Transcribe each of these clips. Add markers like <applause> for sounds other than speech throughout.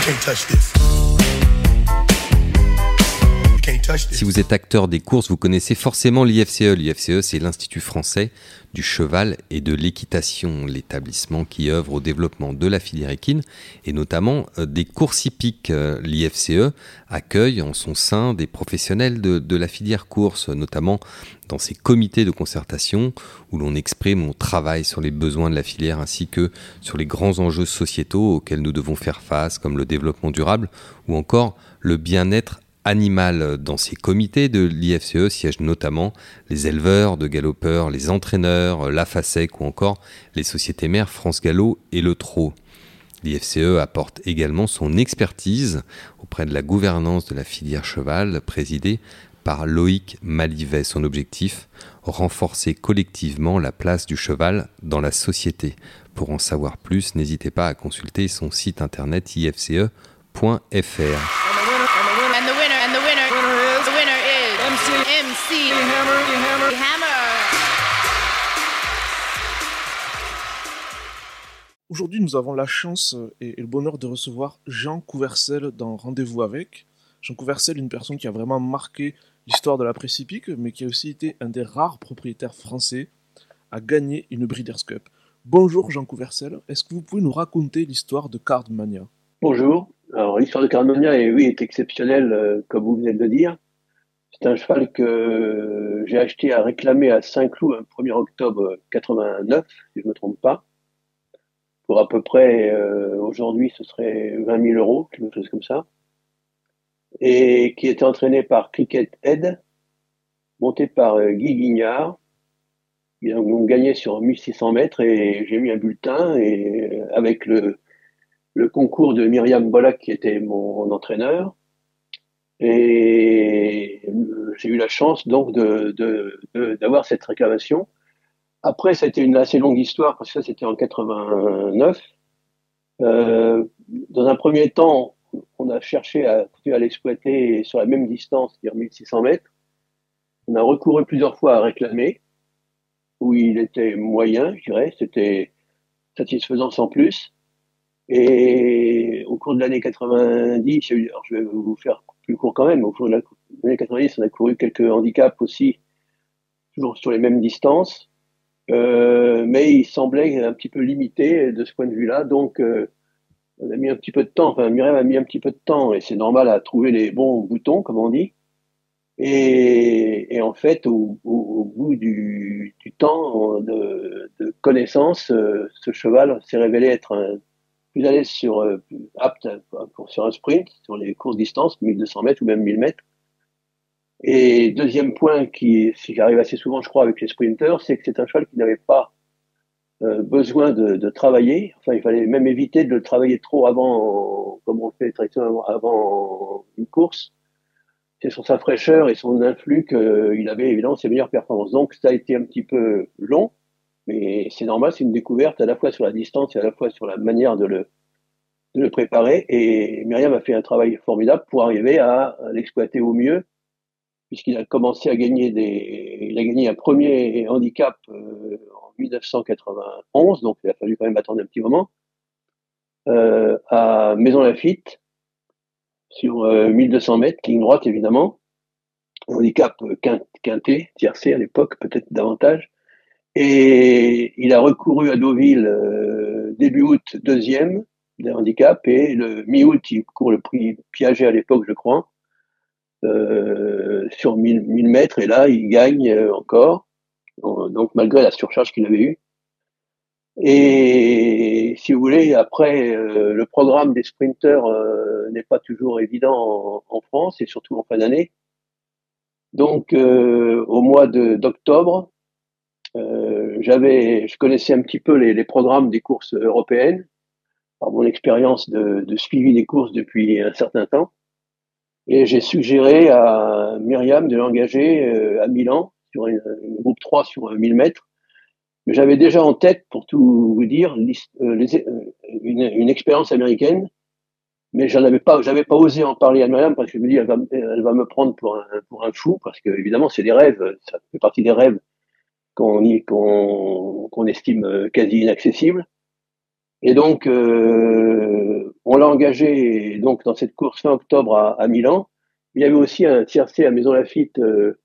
Can't touch this. Si vous êtes acteur des courses, vous connaissez forcément l'IFCE. L'IFCE, c'est l'Institut français du cheval et de l'équitation, l'établissement qui œuvre au développement de la filière équine et notamment euh, des courses hippiques. Euh, L'IFCE accueille en son sein des professionnels de, la filière course, notamment dans ses comités de concertation où l'on exprime, on travaille sur les besoins de la filière ainsi que sur les grands enjeux sociétaux auxquels nous devons faire face, comme le développement durable ou encore le bien-être animal. Dans ces comités de l'IFCE siègent notamment les éleveurs de galopeurs, les entraîneurs, la FASEC ou encore les sociétés mères France Gallo et le Trot. L'IFCE apporte également son expertise auprès de la gouvernance de la filière cheval présidée par Loïc Malivet. Son objectif, renforcer collectivement la place du cheval dans la société. Pour en savoir plus, n'hésitez pas à consulter son site internet ifce.fr. Aujourd'hui, nous avons la chance et le bonheur de recevoir Jean Couvercel dans Rendez-vous avec. Jean Couvercel, une personne qui a vraiment marqué l'histoire de la presse mais qui a aussi été un des rares propriétaires français à gagner une Breeders' Cup. Bonjour Jean Couvercel, est-ce que vous pouvez nous raconter l'histoire de Cardmania? Bonjour, alors l'histoire de Cardmania est, oui, exceptionnelle, euh, comme vous venez de le dire. C'est un cheval que j'ai acheté à réclamer à Saint-Cloud le 1er octobre 89, si je ne me trompe pas pour à peu près, euh, aujourd'hui, ce serait 20 000 euros, quelque chose comme ça, et qui était entraîné par Cricket Head, monté par euh, Guy Guignard. Ils ont gagné sur 1600 mètres et j'ai mis un bulletin et euh, avec le, le concours de Myriam Bollac qui était mon, entraîneur. Et j'ai eu la chance donc de, d'avoir cette réclamation après, ça a été une assez longue histoire parce que ça, c'était en 89. Euh, dans un premier temps, on a cherché à, à l'exploiter sur la même distance, c'est-à-dire 1600 mètres. On a recouru plusieurs fois à réclamer, où il était moyen, je dirais, c'était satisfaisant sans plus. Et au cours de l'année 90, alors je vais vous faire plus court quand même, au cours de l'année 90, on a couru quelques handicaps aussi, toujours sur les mêmes distances. Euh, mais il semblait un petit peu limité de ce point de vue-là. Donc, euh, on a mis un petit peu de temps, enfin, Myriam a mis un petit peu de temps, et c'est normal à trouver les bons boutons, comme on dit. Et, en fait, au, bout du, temps de, de connaissance, euh, ce cheval s'est révélé être un, plus à l'aise sur, apte pour, sur un sprint, sur les courtes distances, 1200 mètres ou même 1000 mètres. Et deuxième point qui, qui arrive assez souvent, je crois, avec les sprinters, c'est que c'est un cheval qui n'avait pas euh, besoin de, travailler. Enfin, il fallait même éviter de le travailler trop avant, comme on le fait traditionnellement avant une course. C'est sur sa fraîcheur et son influx qu'il avait évidemment ses meilleures performances. Donc, ça a été un petit peu long, mais c'est normal, c'est une découverte à la fois sur la distance et à la fois sur la manière de le, préparer. Et Myriam a fait un travail formidable pour arriver à l'exploiter au mieux puisqu'il a commencé à gagner des, il a gagné un premier handicap euh, en 1991, donc il a fallu quand même attendre un petit moment, euh, à Maison Lafitte, sur 1200 euh, mètres, ligne droite évidemment, handicap quinté, tiercé à l'époque, peut-être davantage, et il a recouru à Deauville début août, deuxième des handicaps, et le mi-août, il court le prix Piaget à l'époque, je crois, euh, sur 1000, 1000 mètres et là il gagne euh, encore donc malgré la surcharge qu'il avait eue. Et si vous voulez après euh, le programme des sprinters n'est pas toujours évident en, France et surtout en fin d'année. Donc au mois d'octobre j'avais je connaissais un petit peu les, programmes des courses européennes par mon expérience de, de suivi des courses depuis un certain temps et j'ai suggéré à Myriam de l'engager euh, à Milan sur une, groupe 3 sur 1000 mètres. Mais j'avais déjà en tête, pour tout vous dire, euh, euh, une, une expérience américaine, mais j'en avais pas, j'avais pas osé en parler à Myriam parce que je me dis, elle va, elle va me prendre pour un, pour un fou, parce que évidemment, c'est des rêves, ça fait partie des rêves qu'on estime quasi inaccessibles. Et donc, euh, on l'a engagé donc dans cette course fin octobre à, Milan. Il y avait aussi un tiercé à Maison Lafitte euh,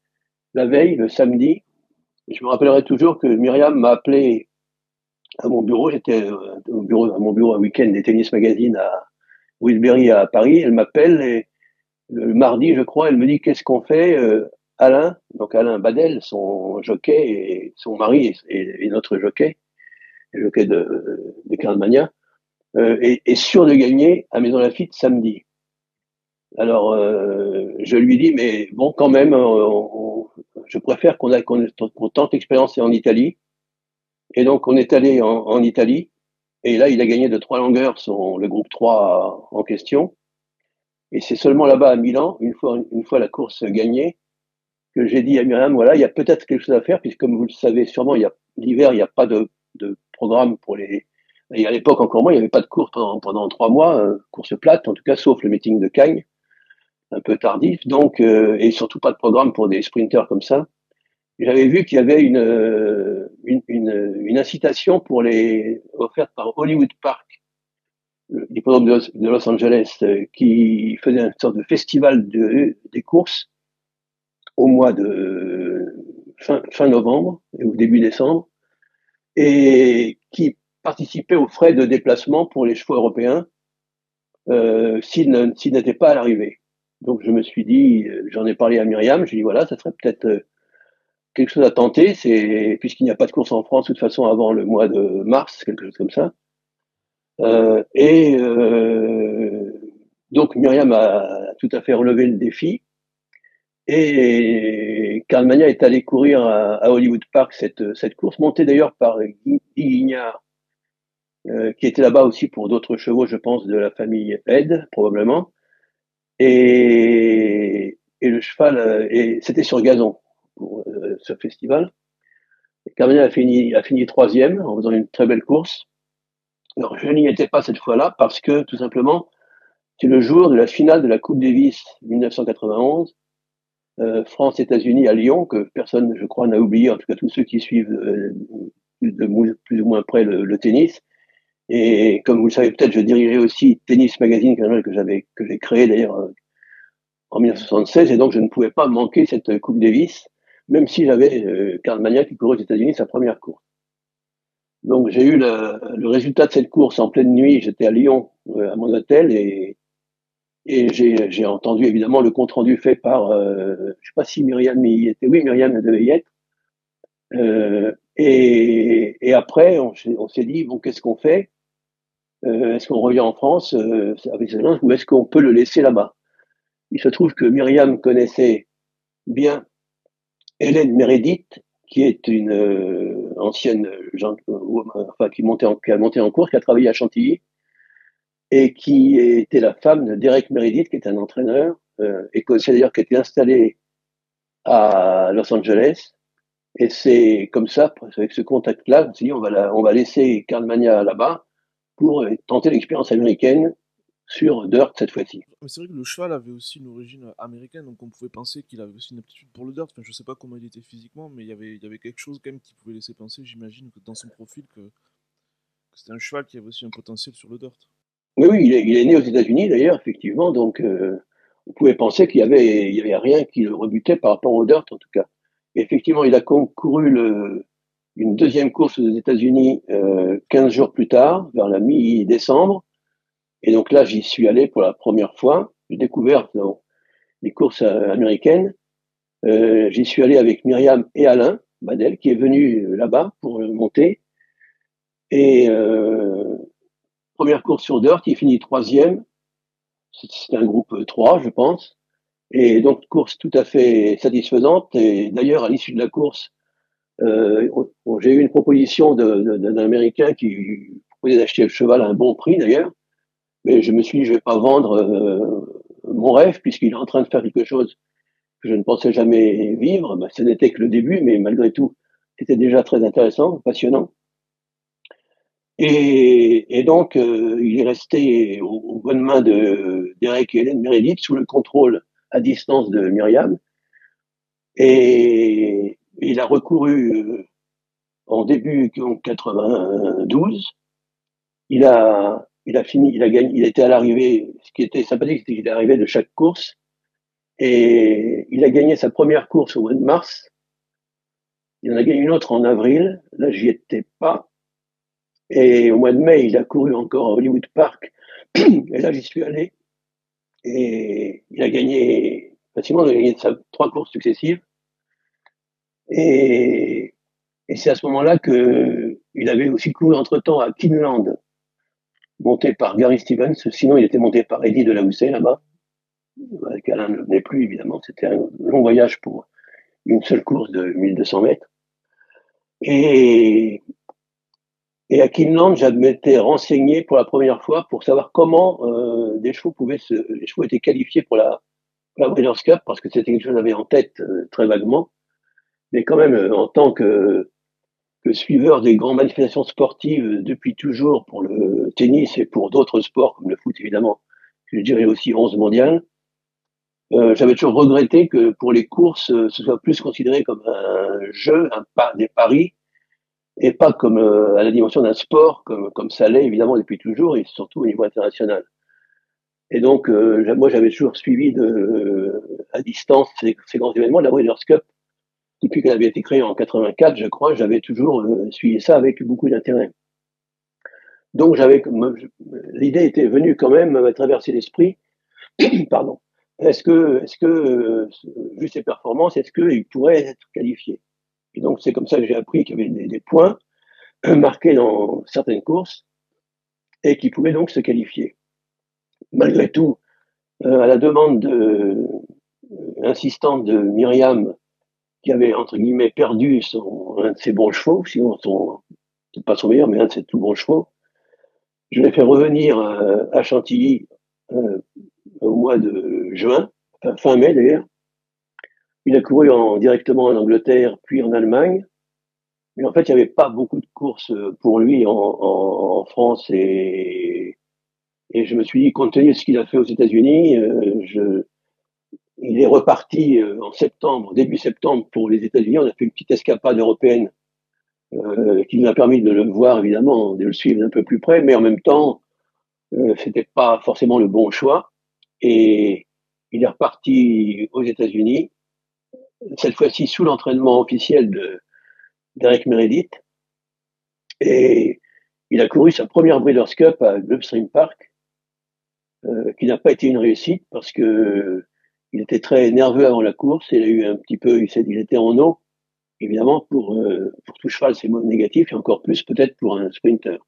la veille, le samedi. Je me rappellerai toujours que Myriam m'a appelé à mon bureau. J'étais euh, au bureau, à mon bureau un week-end des Tennis Magazine à Wilbury à Paris. Elle m'appelle et le mardi, je crois, elle me dit qu'est-ce qu'on fait. Euh, Alain, donc Alain Badel, son jockey et son mari et, notre jockey, le jockey de, de Carlmania, euh, est, sûr de gagner à Maison Lafitte samedi. Alors, euh, je lui dis, mais bon, quand même, je préfère qu'on qu tente l'expérience en Italie. Et donc, on est allé en, Italie. Et là, il a gagné de trois longueurs son, le groupe 3 en question. Et c'est seulement là-bas à Milan, une fois, une fois la course gagnée, que j'ai dit à Myriam, voilà, il y a peut-être quelque chose à faire, puisque comme vous le savez sûrement, il y a l'hiver, il n'y a pas de, de programme pour les. Et à l'époque encore moins, il n'y avait pas de course pendant, pendant trois mois, euh, course plate, en tout cas, sauf le meeting de Cagnes un peu tardif, donc euh, et surtout pas de programme pour des sprinters comme ça. J'avais vu qu'il y avait une, euh, une, une, incitation pour les offerte par Hollywood Park, l'hippodrome de, de, Los Angeles, euh, qui faisait une sorte de festival de, des courses au mois de fin, novembre ou début décembre, et qui participait aux frais de déplacement pour les chevaux européens euh, s'ils n'étaient pas à l'arrivée. Donc je me suis dit, j'en ai parlé à Myriam, j'ai dit voilà, ça serait peut-être euh, quelque chose à tenter, c'est puisqu'il n'y a pas de course en France de toute façon avant le mois de mars, quelque chose comme ça. Euh, et euh, donc Myriam a tout à fait relevé le défi. Et Karl est allé courir à, Hollywood Park cette, cette course, montée d'ailleurs par Guy Guignard, euh, qui était là-bas aussi pour d'autres chevaux, je pense, de la famille Ed, probablement. Et, et le cheval, euh, et c'était sur gazon pour euh, ce festival. Carmenia a fini, a fini troisième en faisant une très belle course. Alors je n'y étais pas cette fois-là parce que tout simplement, c'est le jour de la finale de la Coupe Davis 1991, euh, France-États-Unis à Lyon, que personne, je crois, n'a oublié, en tout cas tous ceux qui suivent euh, plus ou moins près le, le tennis. Et comme vous le savez peut-être, je dirigeais aussi Tennis Magazine, que j'avais que j'ai créé d'ailleurs euh, en 1976, et donc je ne pouvais pas manquer cette Coupe Davis, même si j'avais euh, Karl Mania qui courait aux États-Unis sa première course. Donc j'ai eu le, le, résultat de cette course en pleine nuit. J'étais à Lyon euh, à mon hôtel et, et j'ai entendu évidemment le compte rendu fait par, euh, je sais pas si Myriam y était, oui Myriam devait y être. Euh, et, et, après on, s'est dit bon qu'est-ce qu'on fait? Euh, est-ce qu'on revient en France euh, avec cette ou est-ce qu'on peut le laisser là-bas? Il se trouve que Myriam connaissait bien Hélène Meredith, qui est une euh, ancienne enfin qui montait en, qui a monté en cours, qui a travaillé à Chantilly et qui était la femme de Derek Meredith, qui est un entraîneur euh, écossais d'ailleurs qui était installé à Los Angeles. Et c'est comme ça, avec ce contact-là, on s'est dit on va, on va laisser là-bas pour tenter l'expérience américaine sur dirt cette fois-ci. C'est vrai que le cheval avait aussi une origine américaine, donc on pouvait penser qu'il avait aussi une aptitude pour le dirt. Je sais pas comment il était physiquement, mais il y avait, il y avait quelque chose quand même qui pouvait laisser penser, j'imagine, que dans son profil, que, c'était un cheval qui avait aussi un potentiel sur le dirt. Oui, oui, il est, né aux États-Unis d'ailleurs, effectivement, donc euh, on pouvait penser qu'il y avait, avait rien qui le rebutait par rapport au dirt en tout cas. effectivement, il a concouru une deuxième course aux États-Unis euh, 15 jours plus tard, vers la mi-décembre. Et donc là, j'y suis allé pour la première fois. J'ai découvert dans les courses euh, américaines. Euh, j'y suis allé avec Myriam et Alain Badel, qui est venu euh, là-bas pour monter. Et euh, première course sur dirt, il finit troisième. C'était un groupe 3, je pense. Et donc course tout à fait satisfaisante. Et d'ailleurs, à l'issue de la course, euh, j'ai eu une proposition d'un Américain qui proposait d'acheter le cheval à un bon prix d'ailleurs, mais je me suis dit je vais pas vendre euh, mon rêve puisqu'il est en train de faire quelque chose que je ne pensais jamais vivre. Ben, ce n'était que le début, mais malgré tout, c'était déjà très intéressant, passionnant. Et, donc, euh, il est resté aux, bonnes mains de Derek et Hélène Meredith sous le contrôle à distance de Myriam. Et, il a recouru euh, en début 92. Il a il a fini, il a gagné, il était à l'arrivée. Ce qui était sympathique, c'était qu'il arrivé de chaque course. Et il a gagné sa première course au mois de mars. Il en a gagné une autre en avril. Là, j'y étais pas. Et au mois de mai, il a couru encore à Hollywood Park. Et là, j'y suis allé. Et il a gagné, facilement, il a gagné trois courses successives. Et, c'est à ce moment-là que il avait aussi couru entre-temps à Kinland, monté par Gary Stevens. Sinon, il était monté par Eddie de la là-bas. Alain ne venait plus, évidemment. C'était un long voyage pour une seule course de 1200 mètres. Et, et à Kinland, j'avais renseigné pour la première fois pour savoir comment euh, des chevaux pouvaient se, les chevaux étaient qualifiés pour la, la Breeders' Cup parce que c'était quelque chose que j'avais en tête euh, très vaguement. Mais quand même, euh, en tant que, que suiveur des grandes manifestations sportives depuis toujours pour le tennis et pour d'autres sports comme le foot évidemment, je dirais aussi 11 mondial, euh, j'avais toujours regretté que pour les courses, euh, ce soit plus considéré comme un jeu, un pas, des paris, et pas comme euh, à la dimension d'un sport, comme, comme ça l'est évidemment depuis toujours, et surtout au niveau international. Et donc, moi, j'avais toujours suivi de, à distance ces, ces grands événements, la Breeders' Cup, depuis qu'elle avait été créée en 84, je crois, j'avais toujours suivi ça avec beaucoup d'intérêt. Donc, j'avais, l'idée était venue quand même à traverser l'esprit, <coughs> pardon, est-ce que, est-ce que, euh, vu ses performances, est-ce qu'il pourrait être qualifié? Donc, c'est comme ça que j'ai appris qu'il y avait des, points marqués dans certaines courses et qui pouvaient donc se qualifier. Malgré tout, euh, à la demande de, euh, insistante de Myriam, qui avait entre guillemets perdu son, un de ses bons chevaux, sinon son, pas son meilleur, mais un de ses tout bons chevaux, je l'ai fait revenir à Chantilly au mois de juin, fin mai d'ailleurs. Il a couru en, directement en Angleterre, puis en Allemagne. Mais en fait, il n'y avait pas beaucoup de courses pour lui en, France et, je me suis dit, compte tenu de ce qu'il a fait aux États-Unis, euh, il est reparti euh, en septembre, début septembre pour les États-Unis. On a fait une petite escapade européenne euh, qui nous a permis de le voir évidemment, de le suivre d'un peu plus près, mais en même temps, euh, c'était pas forcément le bon choix. Et il est reparti aux États-Unis, cette fois-ci sous l'entraînement officiel de d'Eric Meredith. Et il a couru sa première Breeders' Cup à Gulfstream Park, euh, qui n'a pas été une réussite parce que il était très nerveux avant la course. Il a eu un petit peu, il, il était en eau, évidemment pour euh, pour tout cheval c'est négatif et encore plus peut-être pour un sprinter.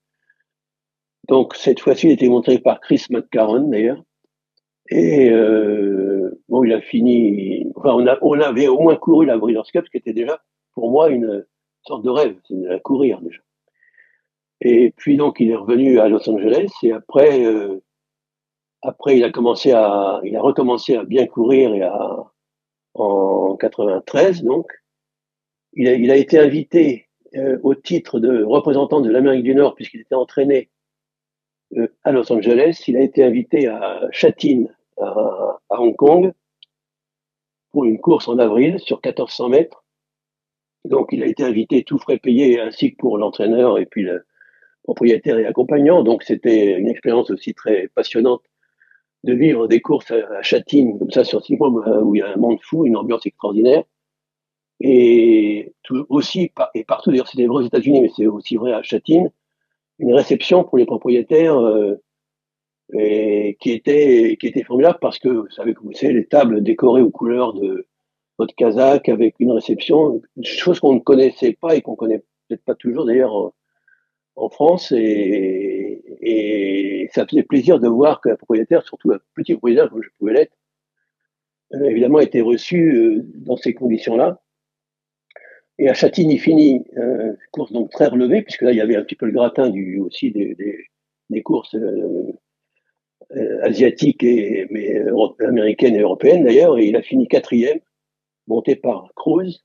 Donc cette fois-ci, il était montré par Chris McCarron d'ailleurs. Et euh, bon, il a fini. Enfin, on, a, on avait au moins couru la Breeders' Cup, ce qui était déjà pour moi une sorte de rêve, c'est de la courir déjà. Et puis donc il est revenu à Los Angeles et après, euh, après il a commencé à, il a recommencé à bien courir et à en 93 donc. Il a, il a été invité euh, au titre de représentant de l'Amérique du Nord puisqu'il était entraîné à Los Angeles. Il a été invité à Châtine, à, Hong Kong, pour une course en avril sur 1400 mètres. Donc, il a été invité tout frais payé, ainsi que pour l'entraîneur et puis le propriétaire et accompagnant. Donc, c'était une expérience aussi très passionnante de vivre des courses à, Châtine, comme ça, sur six mois, où il y a un monde fou, une ambiance extraordinaire. Et aussi, et partout, d'ailleurs, c'est vrai aux États-Unis, mais c'est aussi vrai à Châtine, une réception pour les propriétaires euh, et qui était qui était formidable parce que vous savez comme vous savez les tables décorées aux couleurs de votre casaque avec une réception, chose qu'on ne connaissait pas et qu'on connaît peut-être pas toujours d'ailleurs en, France. Et, et ça faisait plaisir de voir que la propriétaire, surtout un petit propriétaire comme je pouvais l'être, euh, évidemment était reçu euh, dans ces conditions-là et à Châtine, il finit euh, course donc très relevée, puisque là, il y avait un petit peu le gratin du, aussi des, des, des courses euh, euh asiatiques, et, mais américaines et européennes d'ailleurs, et il a fini quatrième, monté par Cruz,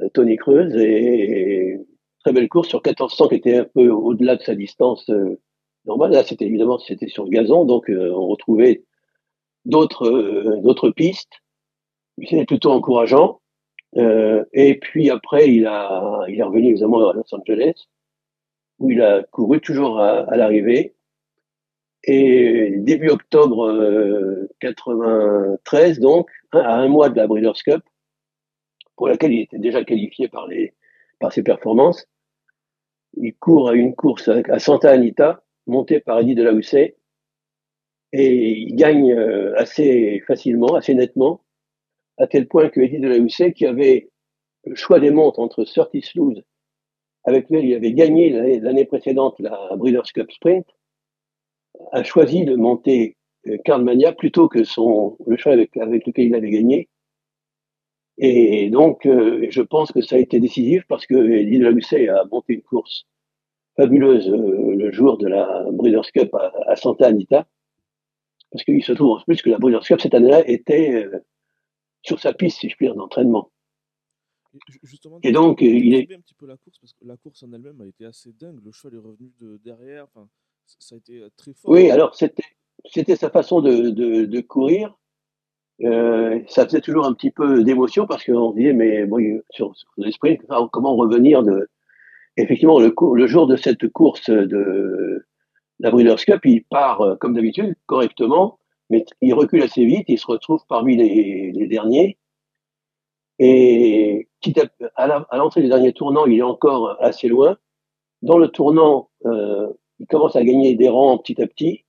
euh, Tony Cruz, et, très belle course sur 1400 qui était un peu au-delà de sa distance euh, normale. Là, c'était évidemment c'était sur gazon, donc on retrouvait d'autres d'autres pistes. C'était plutôt encourageant. Euh, et puis après, il, a, il est revenu évidemment à Los Angeles, où il a couru toujours à, l'arrivée. Et début octobre 93, donc, à un mois de la Breeders' Cup, pour laquelle il était déjà qualifié par, les, par ses performances, il court à une course à Santa Anita, montée par Eddie de la Houssaye, et il gagne assez facilement, assez nettement, à tel point que Eddie de la Houssaye, qui avait le choix des montres entre Surtis Lose, avec lequel il avait gagné l'année précédente la Breeders' Cup Sprint, a choisi de monter Karl Mania plutôt que son, le choix avec, lequel il avait gagné. Et donc, euh, je pense que ça a été décisif parce que Eddie de la Houssaye a monté une course fabuleuse euh, le jour de la Breeders' Cup à, Santa Anita. Parce qu'il se trouve en plus que la Breeders' Cup cette année-là était euh, sur sa piste, si je puis dire, d'entraînement. Et donc, il est. un petit peu la course parce que la course en elle-même a été assez dingue. Le choix est revenu de derrière. Enfin, ça a été euh, très fort. Oui, alors c'était c'était sa façon de, de, de courir. Euh, ça faisait toujours un petit peu d'émotion parce qu'on disait mais bon, sur, sur les sprints comment revenir de effectivement le, le jour de cette course de la Breeders' Cup il part euh, comme d'habitude correctement mais il recule assez vite il se retrouve parmi les, derniers et à l'entrée du dernier tournant, il est encore assez loin. Dans le tournant, euh, il commence à gagner des rangs petit à petit.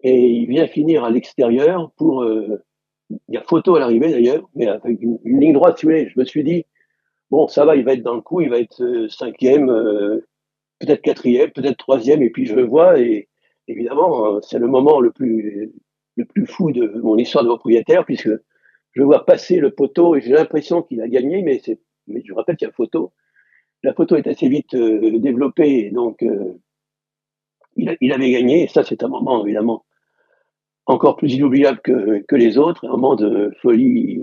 Et il vient finir à l'extérieur pour... Euh, il y a photo à l'arrivée d'ailleurs, mais avec une, ligne droite, si vous voulez. Je me suis dit, bon, ça va, il va être dans le coup, il va être euh, cinquième, peut-être quatrième, peut-être troisième, et puis je le vois, et évidemment, c'est le moment le plus, le plus fou de mon histoire de propriétaire, puisque je vois passer le poteau et j'ai l'impression qu'il a gagné, mais c'est, mais je rappelle qu'il y a photo. La photo est assez vite euh, développée, donc euh, il, avait gagné. Et ça, c'est un moment évidemment encore plus inoubliable que, que les autres, un moment de folie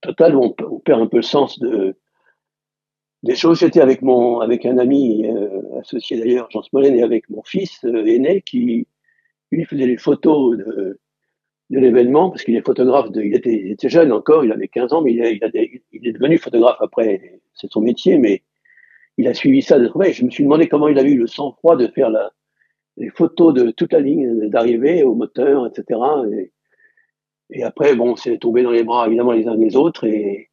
totale où on, perd un peu le sens de des choses. J'étais avec mon avec un ami euh, associé d'ailleurs, Jean Smolène, et avec mon fils aîné qui lui faisait les photos de de l'événement, parce qu'il est photographe, de, il, était, jeune encore, il avait 15 ans, mais il, est devenu photographe après, c'est son métier, mais il a suivi ça de près. Je me suis demandé comment il avait eu le sang-froid de faire les photos de toute la ligne d'arrivée au moteur, etc. Et, après, bon, c'est tombé dans les bras évidemment les uns des autres, et,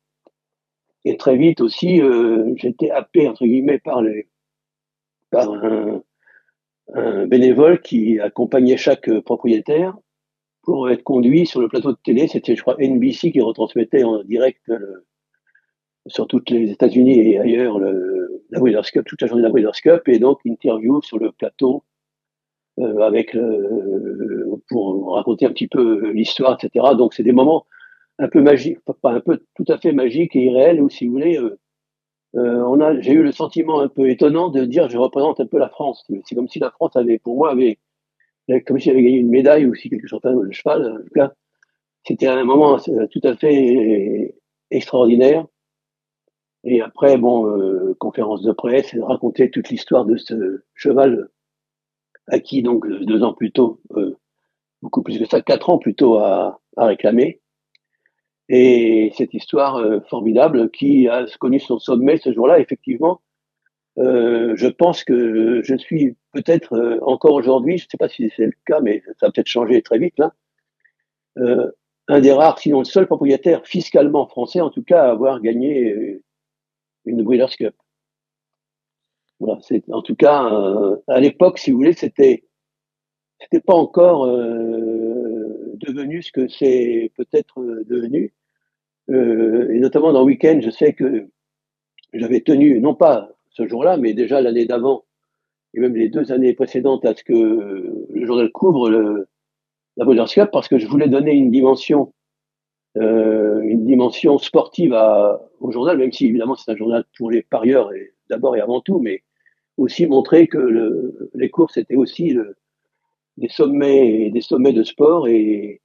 très vite aussi, euh, j'étais happé entre guillemets par les, par un bénévole qui accompagnait chaque propriétaire pour être conduit sur le plateau de télé. C'était, je crois, NBC qui retransmettait en direct le, sur toutes les États-Unis et ailleurs le, la Cup, toute la journée de la Breeders' Cup, et donc interview sur le plateau euh, avec pour raconter un petit peu l'histoire, etc. Donc c'est des moments un peu magiques, pas un peu tout à fait magiques et irréels, ou si vous voulez, euh, euh, on a, j'ai eu le sentiment un peu étonnant de dire je représente un peu la France. C'est comme si la France avait, pour moi, avait comme si j'avais gagné une médaille ou si quelque chose de cheval. En tout cas, c'était un moment tout à fait extraordinaire. Et après, bon, euh, conférence de presse, raconter toute l'histoire de ce cheval acquis donc deux ans plus tôt, euh, beaucoup plus que ça, quatre ans plus tôt à, à réclamer. Et cette histoire euh, formidable qui a connu son sommet ce jour-là, effectivement, euh, je pense que je suis peut-être euh, encore aujourd'hui, je ne sais pas si c'est le cas, mais ça va peut-être changer très vite là, euh, un des rares, sinon le seul propriétaire fiscalement français, en tout cas, à avoir gagné une Breeders' Cup. Voilà, c'est en tout cas à l'époque, si vous voulez, c'était c'était pas encore devenu ce que c'est peut-être devenu. et notamment dans le week-end, je sais que j'avais tenu, non pas ce jour-là, mais déjà l'année d'avant, et même les deux années précédentes à ce que le journal couvre la Breeders' Cup, parce que je voulais donner une dimension, euh, une dimension sportive au journal, même si évidemment c'est un journal pour les parieurs d'abord et avant tout, mais aussi montrer que le, les courses étaient aussi des sommets, des sommets de sport et,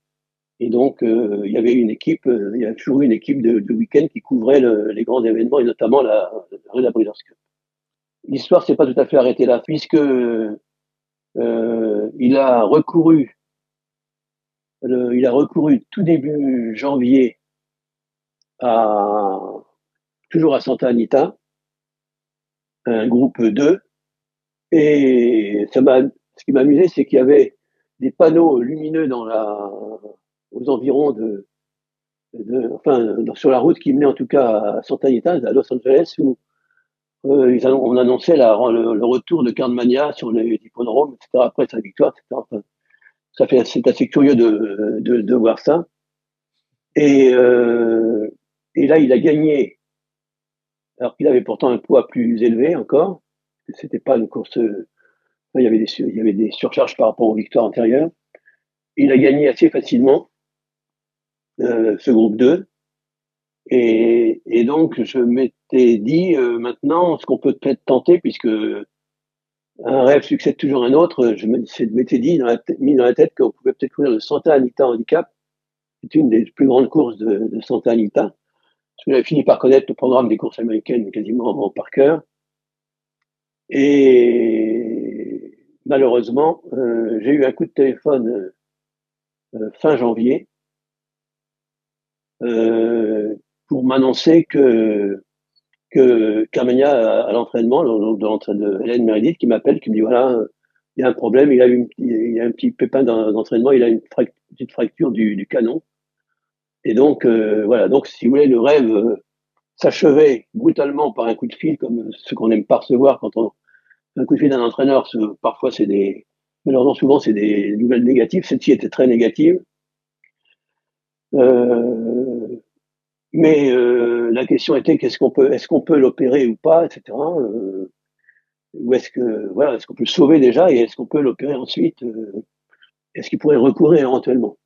donc euh, il y avait une équipe, euh, il y a toujours eu une équipe de, week-end qui couvrait le, les grands événements et notamment la, la Breeders' Cup l'histoire s'est pas tout à fait arrêtée là, puisque euh, il a recouru, il a recouru tout début janvier à toujours à Santa Anita, un groupe 2, et ça m'a, ce qui m'a amusé, c'est qu'il y avait des panneaux lumineux dans la, aux environs de, enfin, sur la route qui menait en tout cas à Santa Anita, à Los Angeles, où euh, on annonçait le, retour de Cardmania sur les hippodromes, etc. Après sa victoire, etc. c'est assez curieux de, voir ça. Et, euh, et là, il a gagné, alors qu'il avait pourtant un poids plus élevé encore. C'était pas une course. il y avait des, surcharges par rapport aux victoires antérieures. Il a gagné assez facilement euh, ce groupe 2. Et, et donc, je dit, euh, maintenant, ce qu'on peut peut-être tenter, puisque un rêve succède toujours un autre, je m'étais dit, mis dans la tête qu'on pouvait peut-être courir le Santa Anita Handicap. C'est une des plus grandes courses de, de Santa Anita. J'avais fini par connaître le programme des courses américaines quasiment par cœur. Et malheureusement, euh, j'ai eu un coup de téléphone euh, fin janvier pour m'annoncer que Carmenia à, l'entraînement, de Hélène Meredith, qui m'appelle, qui me dit voilà, il y a un problème, il a, il a un petit pépin d'entraînement, il a une petite fracture du, du, canon. Et donc euh, voilà, donc si vous voulez, le rêve euh, s'achevait brutalement par un coup de fil, comme ce qu'on aime pas recevoir quand on un coup de fil d'un entraîneur. Parfois c'est des, malheureusement souvent c'est des nouvelles négatives. Celle-ci était très négative. Euh, mais euh, la question était qu'est-ce qu'on peut, est-ce qu'on peut l'opérer ou pas, etc. Euh, ou est-ce que voilà, est-ce qu'on peut le sauver déjà et est-ce qu'on peut l'opérer ensuite Est-ce qu'il pourrait recourir éventuellement?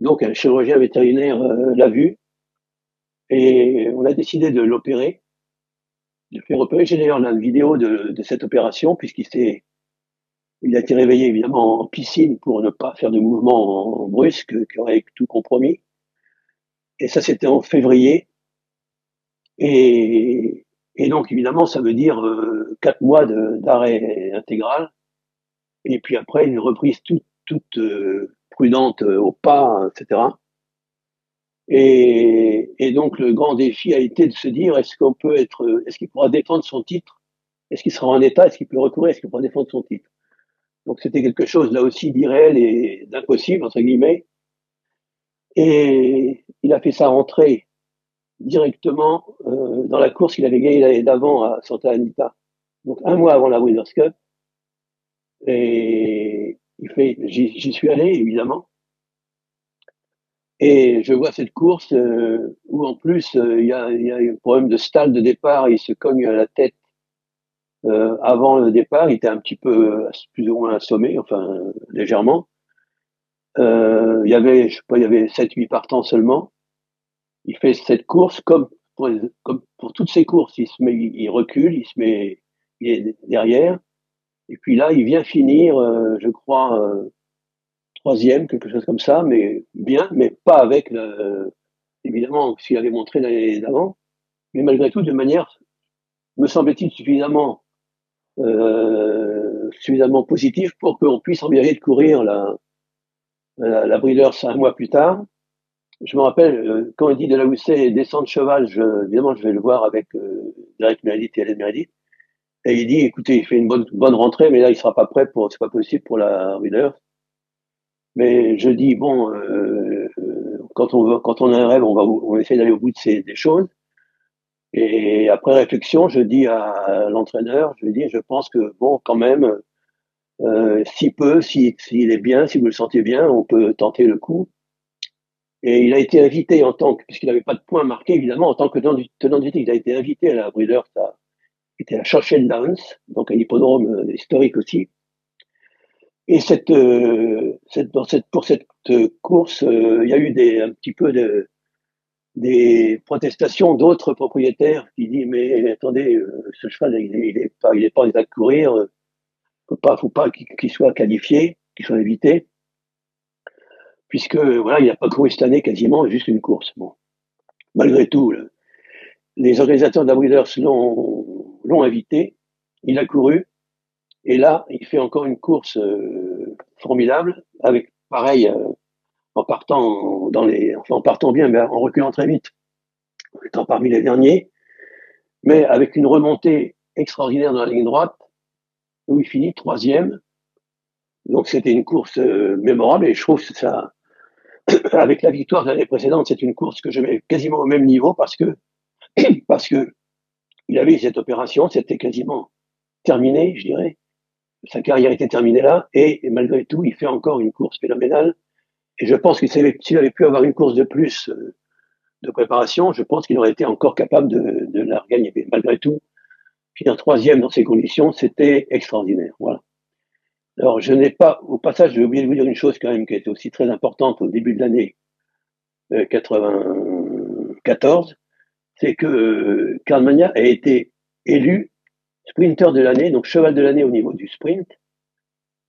Donc un chirurgien vétérinaire l'a vu et on a décidé de l'opérer, de faire opérer. J'ai d'ailleurs la vidéo de, de cette opération puisqu'il s'est il a été réveillé évidemment en piscine pour ne pas faire de mouvements brusques qui auraient tout compromis. Et ça, c'était en février. Et, et, donc, évidemment, ça veut dire euh, quatre mois d'arrêt intégral. Et puis après, une reprise toute, toute euh, prudente euh, au pas, etc. Et, et, donc, le grand défi a été de se dire, est-ce qu'on peut être, est-ce qu'il pourra défendre son titre? Est-ce qu'il sera en état? Est-ce qu'il peut recourir? Est-ce qu'il pourra défendre son titre? Donc c'était quelque chose là aussi d'irréel et d'impossible, entre guillemets. Et il a fait sa rentrée directement euh, dans la course qu'il avait gagnée l'année d'avant à Santa Anita. Donc un mois avant la Breeders' Cup. Et il fait, j'y suis allé évidemment. Et je vois cette course euh, où en plus euh, il y, a, y, a, un problème de stall de départ, il se cogne à la tête euh, avant le départ, il était un petit peu plus ou moins assommé, enfin légèrement. Euh, il y avait, je sais pas, il y avait 7-8 partants seulement. Il fait cette course comme pour, comme pour toutes ces courses, il se met, il recule, il se met il est derrière. Et puis là, il vient finir, euh, je crois, euh, troisième, quelque chose comme ça, mais bien, mais pas avec le, évidemment ce qu'il avait montré l'année d'avant, mais malgré tout de manière, me semble-t-il, suffisamment euh, suffisamment positif pour qu'on puisse envisager de courir la, la, la Breeders un mois plus tard. Je me rappelle, euh, quand il dit de la Housset descendre cheval, je, évidemment, je vais le voir avec euh, Derek Meredith et Hélène Meredith. Et il dit, écoutez, il fait une bonne, bonne rentrée, mais là, il sera pas prêt pour, c'est pas possible pour la Breeders. Mais je dis, bon, euh, quand on veut, quand on a un rêve, on va, on va essayer d'aller au bout de ces, des choses. Et après réflexion, je dis à l'entraîneur, je lui dis, je pense que bon, quand même, euh, si peu, s'il est bien, si vous le sentez bien, on peut tenter le coup. Et il a été invité en tant que, puisqu'il n'avait pas de points marqués, évidemment, en tant que tenant du titre, il a été invité à la Breeders, à, était à Churchill Downs, donc un hippodrome euh, historique aussi. Et cette, euh, cette, dans cette, pour cette course, euh, il y a eu des, un petit peu de, des protestations d'autres propriétaires qui disent mais attendez euh, ce cheval il est, il est pas il est pas de courir euh, faut pas faut pas qu'il soit qualifié qu'il soit évité. Puisque voilà il n'a pas couru cette année quasiment juste une course bon. Malgré tout les organisateurs de la Breeders l'ont invité il a couru et là il fait encore une course euh, formidable avec pareil en partant dans les, enfin en partant bien, mais en reculant très vite, étant parmi les derniers, mais avec une remontée extraordinaire dans la ligne droite, où il finit troisième. Donc c'était une course mémorable et je trouve que ça, <clears throat> avec la victoire de l'année précédente, c'est une course que je mets quasiment au même niveau parce que <clears throat> parce que il avait cette opération, c'était quasiment terminé, je dirais. Sa carrière était terminée là, et, malgré tout, il fait encore une course phénoménale. Et je pense que s'il avait pu avoir une course de plus euh, de préparation, je pense qu'il aurait été encore capable de, de la regagner. Mais malgré tout, finir troisième dans ces conditions, c'était extraordinaire. Voilà. Alors, je n'ai pas, au passage, j'ai oublié de vous dire une chose quand même qui était aussi très importante au début de l'année 94, euh, c'est que euh, Karl Mania a été élu sprinter de l'année, donc cheval de l'année au niveau du sprint,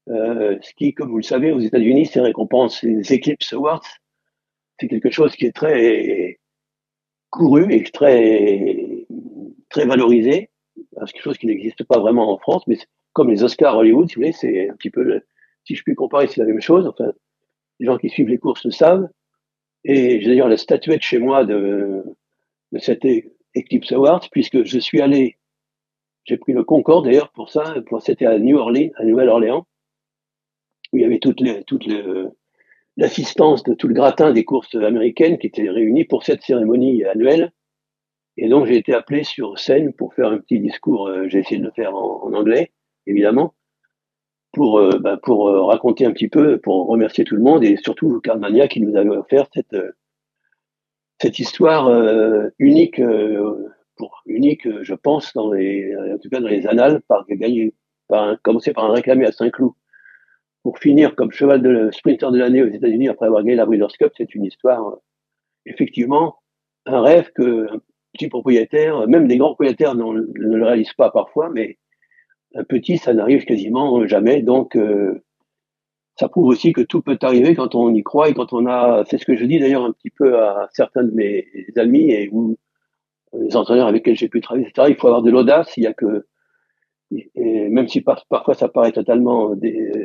euh, ce qui, comme vous le savez, aux États-Unis, c'est récompense les Eclipse Awards. C'est quelque chose qui est très couru et très très valorisé. Quelque chose qui n'existe pas vraiment en France, mais comme les Oscars Hollywood, si vous voulez, c'est un petit peu, si je puis comparer, c'est la même chose. Enfin, les gens qui suivent les courses le savent. Et j'ai d'ailleurs la statuette chez moi de, de cette Eclipse Awards, puisque je suis allé, j'ai pris le Concorde d'ailleurs pour ça, c'était à New Orleans, à Nouvelle-Orléans, où il y avait toute, l'assistance de tout le gratin des courses américaines qui étaient réunies pour cette cérémonie annuelle. Et donc j'ai été appelé sur scène pour faire un petit discours, euh, j'ai essayé de le faire en, anglais, évidemment, pour, euh, bah, pour euh, raconter un petit peu, pour remercier tout le monde et surtout Karl Mania qui nous avait offert cette, cette histoire unique, unique, je pense, en tout cas dans les annales, par gagner, par commencer par un réclamé à Saint-Cloud, pour finir comme cheval de sprinter de l'année aux États-Unis après avoir gagné la Breeders' Cup, c'est une histoire, effectivement, un rêve que un petit propriétaire, même des grands propriétaires ne le réalisent pas parfois, mais un petit, ça n'arrive quasiment jamais. Donc, ça prouve aussi que tout peut arriver quand on y croit et quand on a, c'est ce que je dis d'ailleurs un petit peu à certains de mes amis et ou les entraîneurs avec lesquels j'ai pu travailler, etc. Il faut avoir de l'audace. Il y a que, même si parfois ça paraît totalement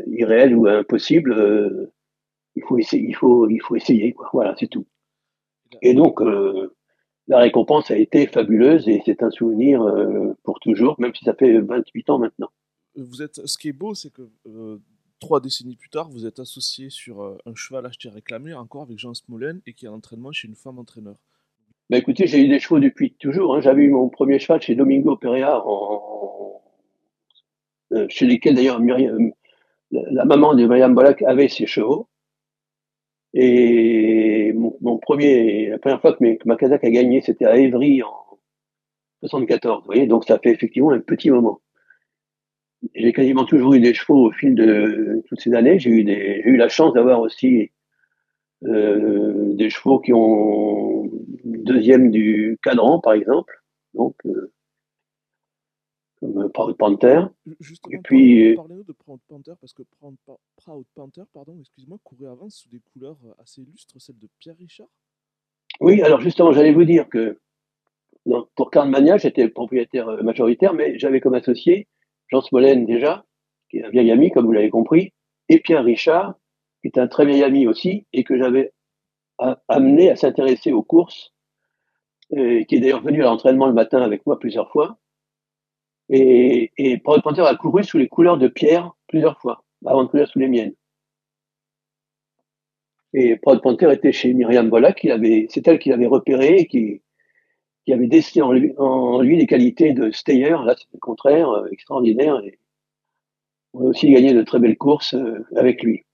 irréel ou impossible, euh, il faut essayer, il faut, essayer. Voilà, c'est tout. Et donc, euh, la récompense a été fabuleuse et c'est un souvenir euh, pour toujours, même si ça fait 28 ans maintenant. Vous êtes, ce qui est beau, c'est que trois décennies plus tard, vous êtes associé sur euh, un cheval acheté réclamé, encore avec Jean Smolen, et qui est en entraînement chez une femme entraîneur. Bah écoutez, j'ai eu des chevaux depuis toujours. Hein. J'avais eu mon premier cheval chez Domingo Perea, en... Euh, chez lesquels d'ailleurs la, maman de Mariam Bolak avait ses chevaux. Et mon, premier, la première fois que, ma Kazakh a gagné, c'était à Évry en 74. Vous voyez, donc ça fait effectivement un petit moment j'ai quasiment toujours eu des chevaux au fil de toutes ces années. J'ai eu, la chance d'avoir aussi euh, des chevaux qui ont deuxième du cadran, par exemple. Donc, euh, Proud Panther. Justement, et puis, parlez-nous de Proud Panther, parce que Proud Panther, pardon, excuse-moi, courait avant sous des couleurs assez illustres, celles de Pierre Richard? Oui, alors justement, j'allais vous dire que pour Karl Mania, j'étais propriétaire majoritaire, mais j'avais comme associé Jean Smolen déjà, qui est un vieil ami, comme vous l'avez compris, et Pierre Richard, qui est un très vieil ami aussi, et que j'avais amené à s'intéresser aux courses, et qui est d'ailleurs venu à l'entraînement le matin avec moi plusieurs fois. Et, et Proud Panther a couru sous les couleurs de Pierre plusieurs fois, avant de courir sous les miennes. Et Proud Panther était chez Myriam Bola, c'est elle qui l'avait repéré et qui, qui avait dessiné en lui, en lui les qualités de stayer. Là, c'est le contraire, euh, extraordinaire. Et on a aussi gagné de très belles courses euh, avec lui.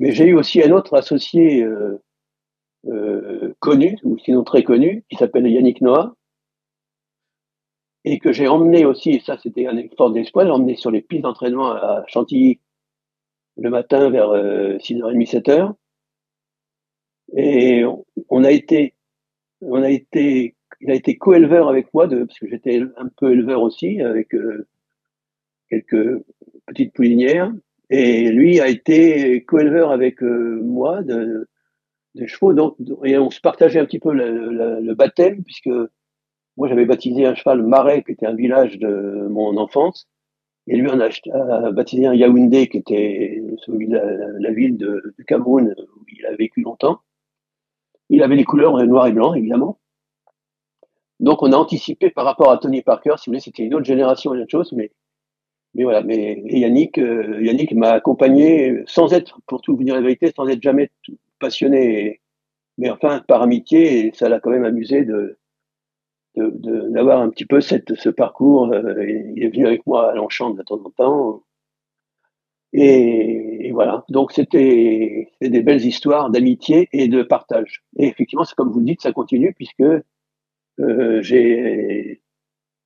Mais j'ai eu aussi un autre associé euh, euh, connu, ou sinon très connu, qui s'appelle Yannick Noah, et que j'ai emmené aussi, et ça c'était un effort d'espoir, emmené sur les pistes d'entraînement à Chantilly le matin vers 6h30, 7h. Et on a été on a été, il a été co-éleveur avec moi, de, parce que j'étais un peu éleveur aussi, avec euh, quelques petites poulinières. Et lui a été co-éleveur avec euh, moi de, de, chevaux. Donc, et on se partageait un petit peu le, le, baptême, puisque moi j'avais baptisé un cheval Marais, qui était un village de mon enfance. Et lui, on a, baptisé un Yaoundé, qui était la, ville de, de Cameroun, où il a vécu longtemps. Il avait les couleurs noir et blanc, évidemment. Donc on a anticipé par rapport à Tony Parker, si vous voulez, c'était une autre génération, une autre chose, mais mais voilà, mais Yannick, euh, Yannick m'a accompagné sans être, pour tout vous dire la vérité, sans être jamais passionné, mais enfin par amitié, et ça l'a quand même amusé de d'avoir un petit peu cette, ce parcours. Euh, il est venu avec moi à Longchamp de temps en temps. Et, voilà. Donc c'était des belles histoires d'amitié et de partage. Et effectivement, c'est comme vous le dites, ça continue puisque euh, j'ai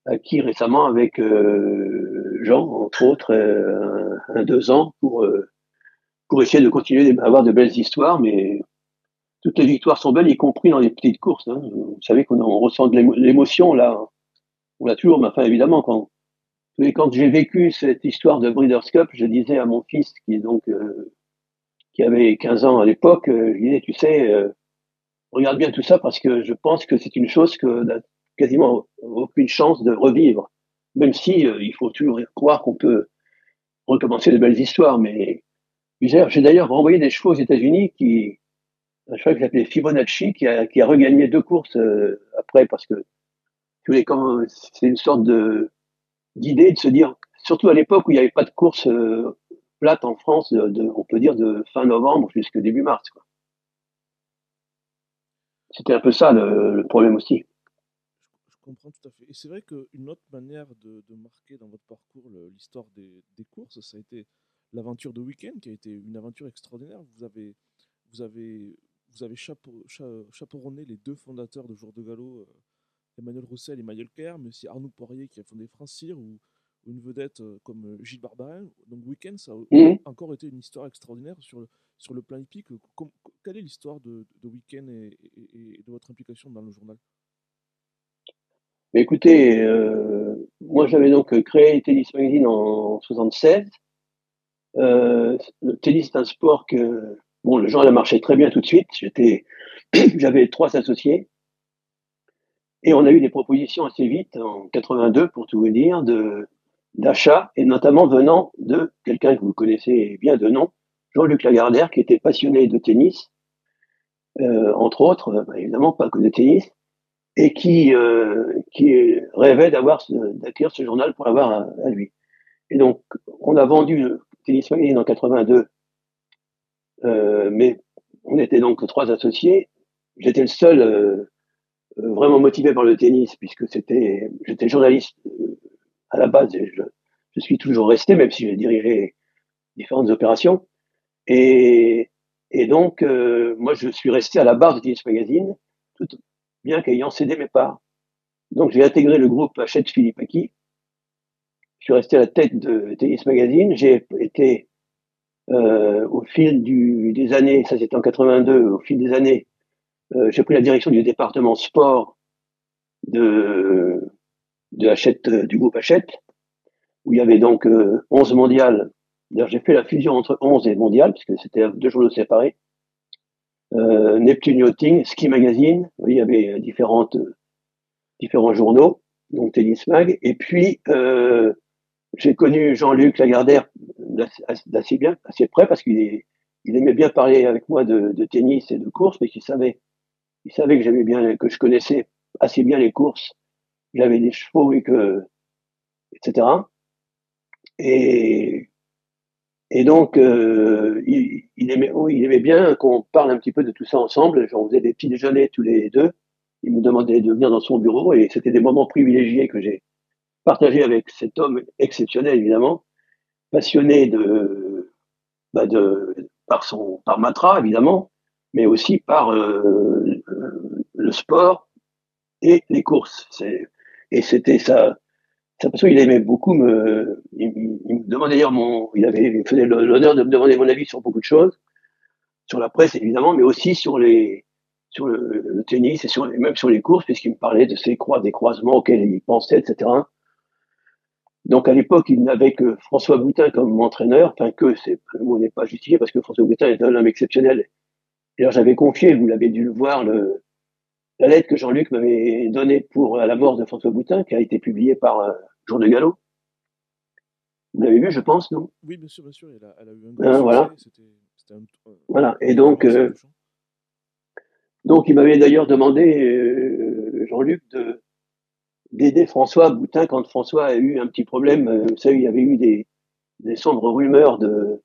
acquis récemment avec euh, Jean, entre autres, euh, un, deux ans pour euh, pour essayer de continuer à avoir de belles histoires, mais toutes les victoires sont belles, y compris dans les petites courses. Hein. Vous savez qu'on ressent de l'émotion là. On l'a toujours, mais enfin évidemment quand quand j'ai vécu cette histoire de Breeders' Cup, je disais à mon fils qui donc qui avait 15 ans à l'époque, je disais tu sais, regarde bien tout ça parce que je pense que c'est une chose que quasiment aucune chance de revivre. Même si euh, il faut toujours croire qu'on peut recommencer de belles histoires. Mais j'ai d'ailleurs renvoyé des chevaux aux États-Unis qui, un cheval qui s'appelait Fibonacci, qui a, regagné deux courses euh, après parce que c'est une sorte d'idée de se dire, surtout à l'époque où il n'y avait pas de course euh, plate en France, on peut dire de fin novembre jusqu'au début mars. C'était un peu ça le problème aussi comprends tout à fait. Et c'est vrai qu'une autre manière de, marquer dans votre parcours l'histoire des, courses, ça a été l'aventure de week-end, qui a été une aventure extraordinaire. Vous avez, vous avez, vous avez chaperonné les deux fondateurs de Jour de Galop, euh, Emmanuel Roussel et Manuel Kerr, mais aussi Arnaud Poirier qui a fondé Francir, ou, une vedette euh, comme euh, Gilles Barbarin. Donc Week-end, ça a mmh. encore été une histoire extraordinaire sur le, sur le plan hippique. quelle est l'histoire de, de Week-end et, de votre implication dans le journal? Écoutez, euh, moi j'avais donc créé Tennis Magazine en 76. Euh, le tennis c'est un sport que bon, le genre a marché très bien tout de suite. J'étais, <clears throat> j'avais trois associés et on a eu des propositions assez vite en 82 pour tout vous dire d'achat et notamment venant de quelqu'un que vous connaissez bien de nom, Jean-Luc Lagardère, qui était passionné de tennis, euh, entre autres, bah, évidemment pas que de tennis, et qui, euh, qui rêvait d'avoir d'acquérir ce journal pour l'avoir à, lui. Et donc, on a vendu Tennis Magazine en 82, euh, mais on était donc trois associés. J'étais le seul euh, vraiment motivé par le tennis, puisque c'était, j'étais journaliste euh, à la base, et je, je, suis toujours resté, même si j'ai dirigé différentes opérations. Et, et donc, euh, moi, je suis resté à la barre de Tennis Magazine, tout, bien qu'ayant cédé mes parts. Donc j'ai intégré le groupe Hachette Philippe Aki. Je suis resté à la tête de Tennis Magazine. J'ai été euh, au fil du, des années, ça c'était en 82, au fil des années, euh, j'ai pris la direction du département sport de, de Hachette, euh, du groupe Hachette, où il y avait donc 11 mondiales. D'ailleurs, j'ai fait la fusion entre 11 et mondial, puisque c'était deux journaux séparés euh, Neptune Yachting, Ski Magazine, il y avait différentes, différents journaux, donc Tennis Mag, et puis euh, j'ai connu Jean-Luc Lagardère d'assez bien, assez près, parce qu'il il aimait bien parler avec moi de, tennis et de course, mais qu'il savait, il savait que j'aimais bien, que je connaissais assez bien les courses, j'avais des chevaux et que, etc. Et donc, euh, il, aimait, il aimait bien qu'on parle un petit peu de tout ça ensemble. On faisait des petits déjeuners tous les deux. Il me demandait de venir dans son bureau et c'était des moments privilégiés que j'ai partagés avec cet homme exceptionnel, évidemment, passionné de, bah de par son par Matra, évidemment, mais aussi par euh, le sport et les courses. Et c'était ça c'est parce qu'il aimait beaucoup me, il, me demandait d'ailleurs mon, il avait, il faisait l'honneur de me demander mon avis sur beaucoup de choses, sur la presse évidemment, mais aussi sur les, sur le, tennis et sur, même sur les courses, puisqu'il me parlait de ces croix, des croisements auxquels il pensait, etc. Donc à l'époque, il n'avait que François Boutin comme entraîneur, enfin que, c'est, le mot n'est pas justifié parce que François Boutin est un homme exceptionnel. D'ailleurs, j'avais confié, vous l'avez dû le voir, le, la lettre que Jean-Luc m'avait donnée pour la mort de François Boutin, qui a été publiée par euh, Jour de Galop. Vous l'avez vu, je pense, non? Oui, bien sûr, bien sûr. Elle a, elle a eu un hein, voilà. Un, voilà. Et donc, euh, donc il m'avait d'ailleurs demandé, euh, Jean-Luc, de, d'aider François Boutin quand François a eu un petit problème. Euh, vous savez, il y avait eu des, sombres rumeurs de,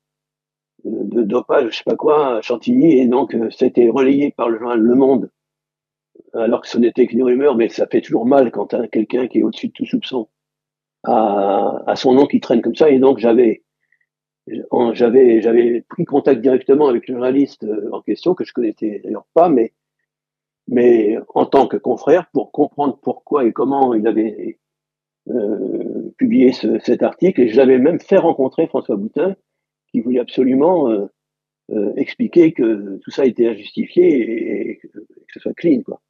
dopage, je sais pas quoi, à Chantilly, et donc euh, a été relayé par le journal Le Monde, alors que ce n'était que des rumeurs, mais ça fait toujours mal quand quelqu'un qui est au-dessus de tout soupçon à, à son nom qui traîne comme ça, et donc j'avais j'avais j'avais pris contact directement avec le journaliste euh, en question que je connaissais d'ailleurs pas, mais mais en tant que confrère pour comprendre pourquoi et comment il avait euh, publié ce, cet article. Et je l'avais même fait rencontrer François Boutin, qui voulait absolument euh, euh, expliquer que tout ça était injustifié et, que, ce soit clean. Quoi.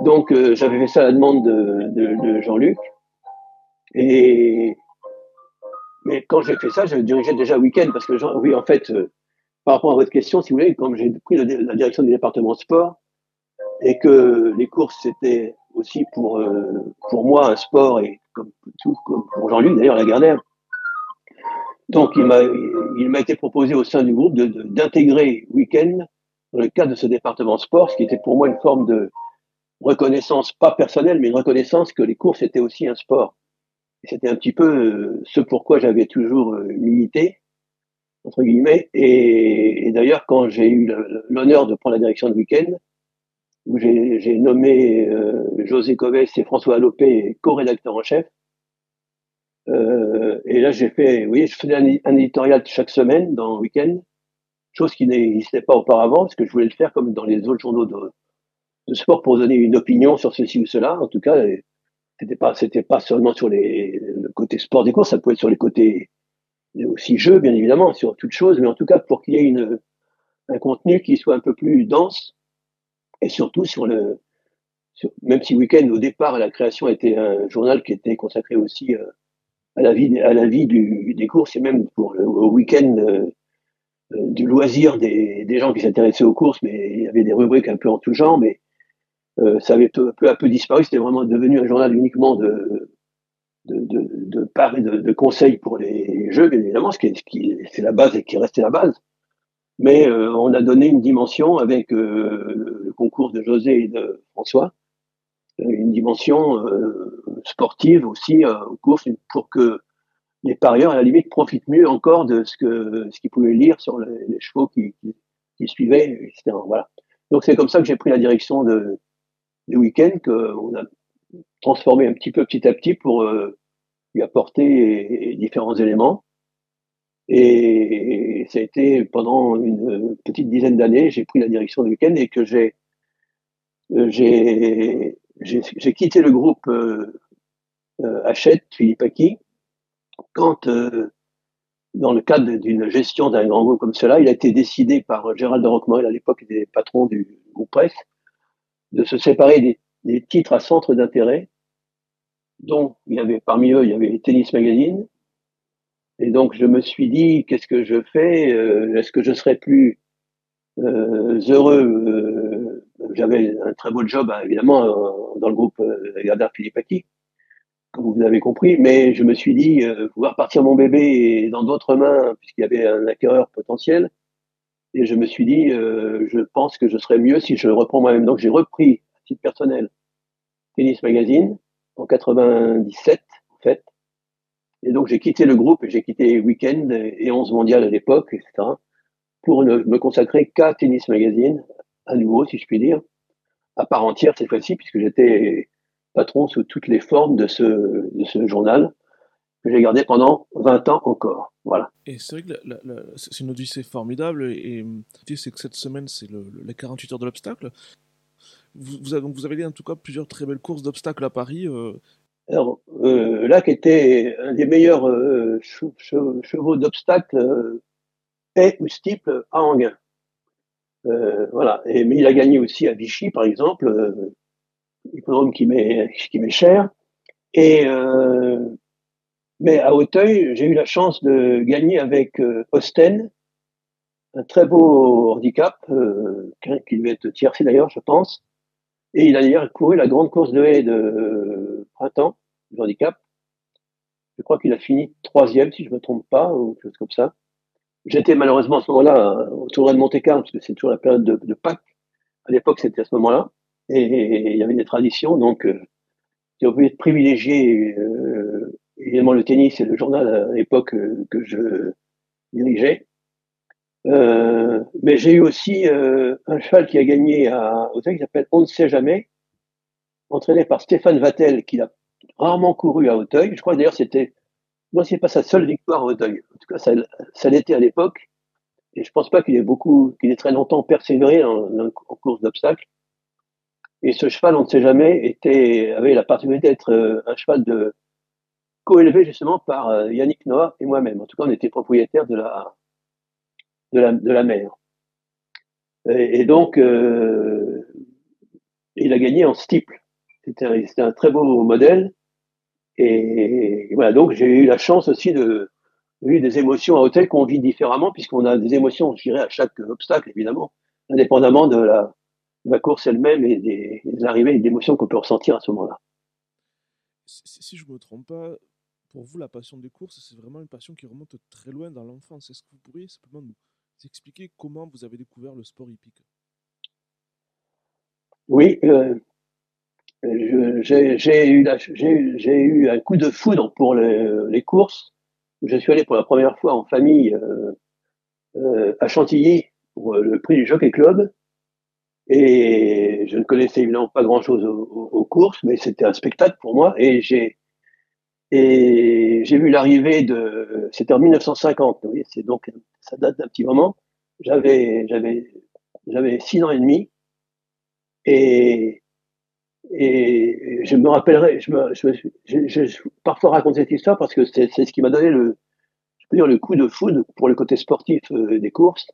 Donc euh, j'avais fait ça à la demande de, de, de Jean-Luc. Et mais quand j'ai fait ça, je dirigeais déjà week-end parce que Jean, oui, en fait, euh, par rapport à votre question, si vous voulez, comme j'ai pris la, la, direction du département sport et que les courses c'était aussi pour pour moi un sport et comme tout comme pour Jean-Luc d'ailleurs la Gardère donc, il m'a, il m'a été proposé au sein du groupe de, d'intégrer Week-end dans le cadre de ce département sport, ce qui était pour moi une forme de reconnaissance, pas personnelle, mais une reconnaissance que les courses étaient aussi un sport. C'était un petit peu euh, ce pourquoi j'avais toujours euh, milité, entre guillemets. Et, et d'ailleurs, quand j'ai eu l'honneur de prendre la direction de Week-end, où j'ai, nommé euh, José Coves et François Allopé co-rédacteurs en chef, euh, et là, j'ai fait, oui, je faisais un, éditorial chaque semaine dans le week-end, chose qui n'existait pas auparavant, parce que je voulais le faire comme dans les autres journaux de, de sport pour donner une opinion sur ceci ou cela. En tout cas, c'était pas, c'était pas seulement sur les, le côté sport des courses, ça pouvait être sur les côtés aussi jeux, bien évidemment, sur toute chose, mais en tout cas pour qu'il y ait une, un contenu qui soit un peu plus dense et surtout sur le, même si Week-end au départ la création était un journal qui était consacré aussi euh, à la vie, à la vie des courses et même pour le week-end euh, euh, du loisir des, des gens qui s'intéressaient aux courses, mais il y avait des rubriques un peu en tout genre, mais ça avait peu, à peu disparu. C'était vraiment devenu un journal uniquement de de, de, de, conseils pour les jeux, bien évidemment, ce qui est, qui c'est la base et qui restait la base. Mais euh, on a donné une dimension avec euh, le concours de José et de François, une dimension euh, sportive aussi euh, aux courses pour que les parieurs à la limite profitent mieux encore de ce que ce qu'ils pouvaient lire sur les, les chevaux qui, qui, suivaient, etc. Voilà. Donc c'est comme ça que j'ai pris la direction de du week-end qu'on a transformé un petit peu petit à petit pour euh, lui apporter différents éléments. Et ça a été pendant une petite dizaine d'années, j'ai pris la direction du week-end et que j'ai j'ai j'ai quitté le groupe euh, euh, Hachette, Philippe Aki, quand, euh, dans le cadre d'une gestion d'un grand groupe comme cela, il a été décidé par Gérald de Roquemorel, à l'époque des patrons du groupe Presse, de se séparer des, des titres à centre d'intérêt, dont il y avait parmi eux, il y avait Tennis Magazine. Et donc je me suis dit, qu'est-ce que je fais? Euh, Est-ce que je serais plus euh, heureux? Euh, J'avais un très beau job, hein, évidemment, euh, dans le groupe Gardard Philippe Aki, comme vous avez compris, mais je me suis dit, euh, pouvoir partir mon bébé dans d'autres mains, puisqu'il y avait un acquéreur potentiel, et je me suis dit, euh, je pense que je serais mieux si je le reprends moi-même. Donc j'ai repris, à titre personnel, Tennis Magazine en 97, en fait. Et donc j'ai quitté le groupe j'ai quitté Weekend et 11 mondial à l'époque, etc pour ne me consacrer qu'à Tennis Magazine, à nouveau, si je puis dire, à part entière cette fois-ci, puisque j'étais patron sous toutes les formes de ce, journal que j'ai gardé pendant 20 ans encore. Voilà. Et c'est vrai que c'est une odyssée formidable, et, c'est que cette semaine, c'est le, le, les 48 heures de l'obstacle. Vous, avez, vous avez en tout cas plusieurs très belles courses d'obstacles à Paris. Euh... Alors, euh, qui était un des meilleurs euh, chevaux d'obstacles euh, et ou Stiple à Anguin. Euh, voilà. Et, mais il a gagné aussi à Vichy, par exemple, euh, qui m'est qui m'est cher. Et euh, mais à Auteuil, j'ai eu la chance de gagner avec Osten, un très beau handicap, qui devait être tiercé d'ailleurs, je pense. Et il a d'ailleurs couru la grande course de haie de printemps, du handicap. Je crois qu'il a fini troisième, si je me trompe pas, ou quelque chose comme ça. J'étais malheureusement à ce moment-là au tournoi de Monte-Carlo, parce que c'est toujours la période de, Pâques. À l'époque, c'était à ce moment-là. Et, il y avait des traditions, donc euh, j'ai oublié de privilégier euh, évidemment le tennis et le journal à l'époque euh, que je dirigeais. Euh, mais j'ai eu aussi euh, un cheval qui a gagné à Auteuil qui s'appelle On ne sait jamais, entraîné par Stéphane Vattel, qui a rarement couru à Auteuil. Je crois d'ailleurs c'était moi c'est pas sa seule victoire à Auteuil. En tout cas ça, ça l'était à l'époque. Et je pense pas qu'il ait beaucoup, qu'il ait très longtemps persévéré en, course d'obstacles. Et ce cheval, on ne sait jamais, était, avait la particularité d'être euh, un cheval de coélevé justement par euh, Yannick Noah et moi-même. En tout cas, on était propriétaires de la, de la, mer. Et, donc, euh, il a gagné en steeple. C'était un, un, très beau modèle. Et, voilà, donc j'ai eu la chance aussi de, eu des émotions à hôtel qu'on vit différemment, puisqu'on a des émotions, je dirais, à chaque obstacle, évidemment, indépendamment de la, course elle-même et des, arrivées et des émotions qu'on peut ressentir à ce moment-là. Si, je ne me trompe pas, pour vous, la passion des courses, c'est vraiment une passion qui remonte très loin dans l'enfance. Est-ce que vous pourriez simplement nous expliquer comment vous avez découvert le sport hippique Oui, euh, j'ai eu, un coup de foudre pour les courses. Je suis allé pour la première fois en famille euh, euh, à Chantilly pour le prix du Jockey Club. Et je ne connaissais évidemment pas grand-chose aux, courses, mais c'était un spectacle pour moi. Et j'ai et j'ai vu l'arrivée de, c'était en 1950, vous voyez, c'est donc ça date d'un petit moment. J'avais j'avais j'avais six ans et demi et et je me rappellerai, je me, je, je, je, parfois raconte cette histoire parce que c'est ce qui m'a donné le, je peux dire le coup de foudre pour le côté sportif euh, des courses.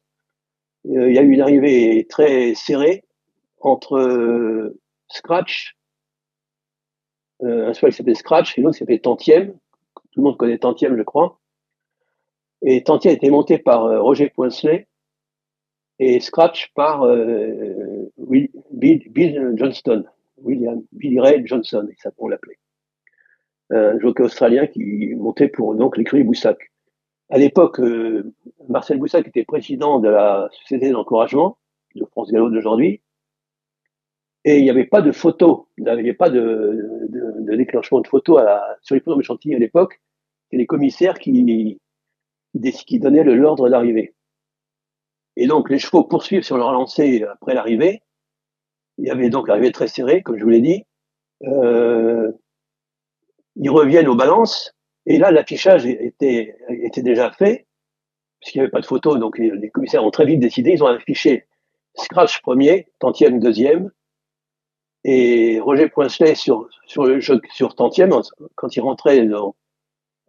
Euh, il y a eu une arrivée très serrée entre euh, Scratch, euh, un cheval qui s'appelait Scratch et l'autre s'appelait Tantième. Tout le monde connaît Tantième, je crois. Et Tantième était monté par Roger Poincelet et Scratch par Bill, Bill, Johnston, William Billy Ray Johnson, on l'appelait. Un jockey australien qui montait pour donc l'écurie Boussac. À l'époque, Marcel Boussac était président de la société d'encouragement de France Gallo d'aujourd'hui. Et il n'y avait pas de photos, il n'y avait pas de, déclenchement de photos sur les de Chantilly à l'époque. C'est les commissaires qui, qui donnaient l'ordre d'arrivée. Et donc les chevaux poursuivent sur leur lancée après l'arrivée. Il y avait donc l'arrivée très serrée, comme je vous l'ai dit. Euh, ils reviennent aux balances. Et là, l'affichage était, était déjà fait puisqu'il n'y avait pas de photo, donc les commissaires ont très vite décidé, ils ont affiché Scratch premier, Tantième deuxième, et Roger Poincelet sur, sur le sur Tantième, quand il rentrait dans,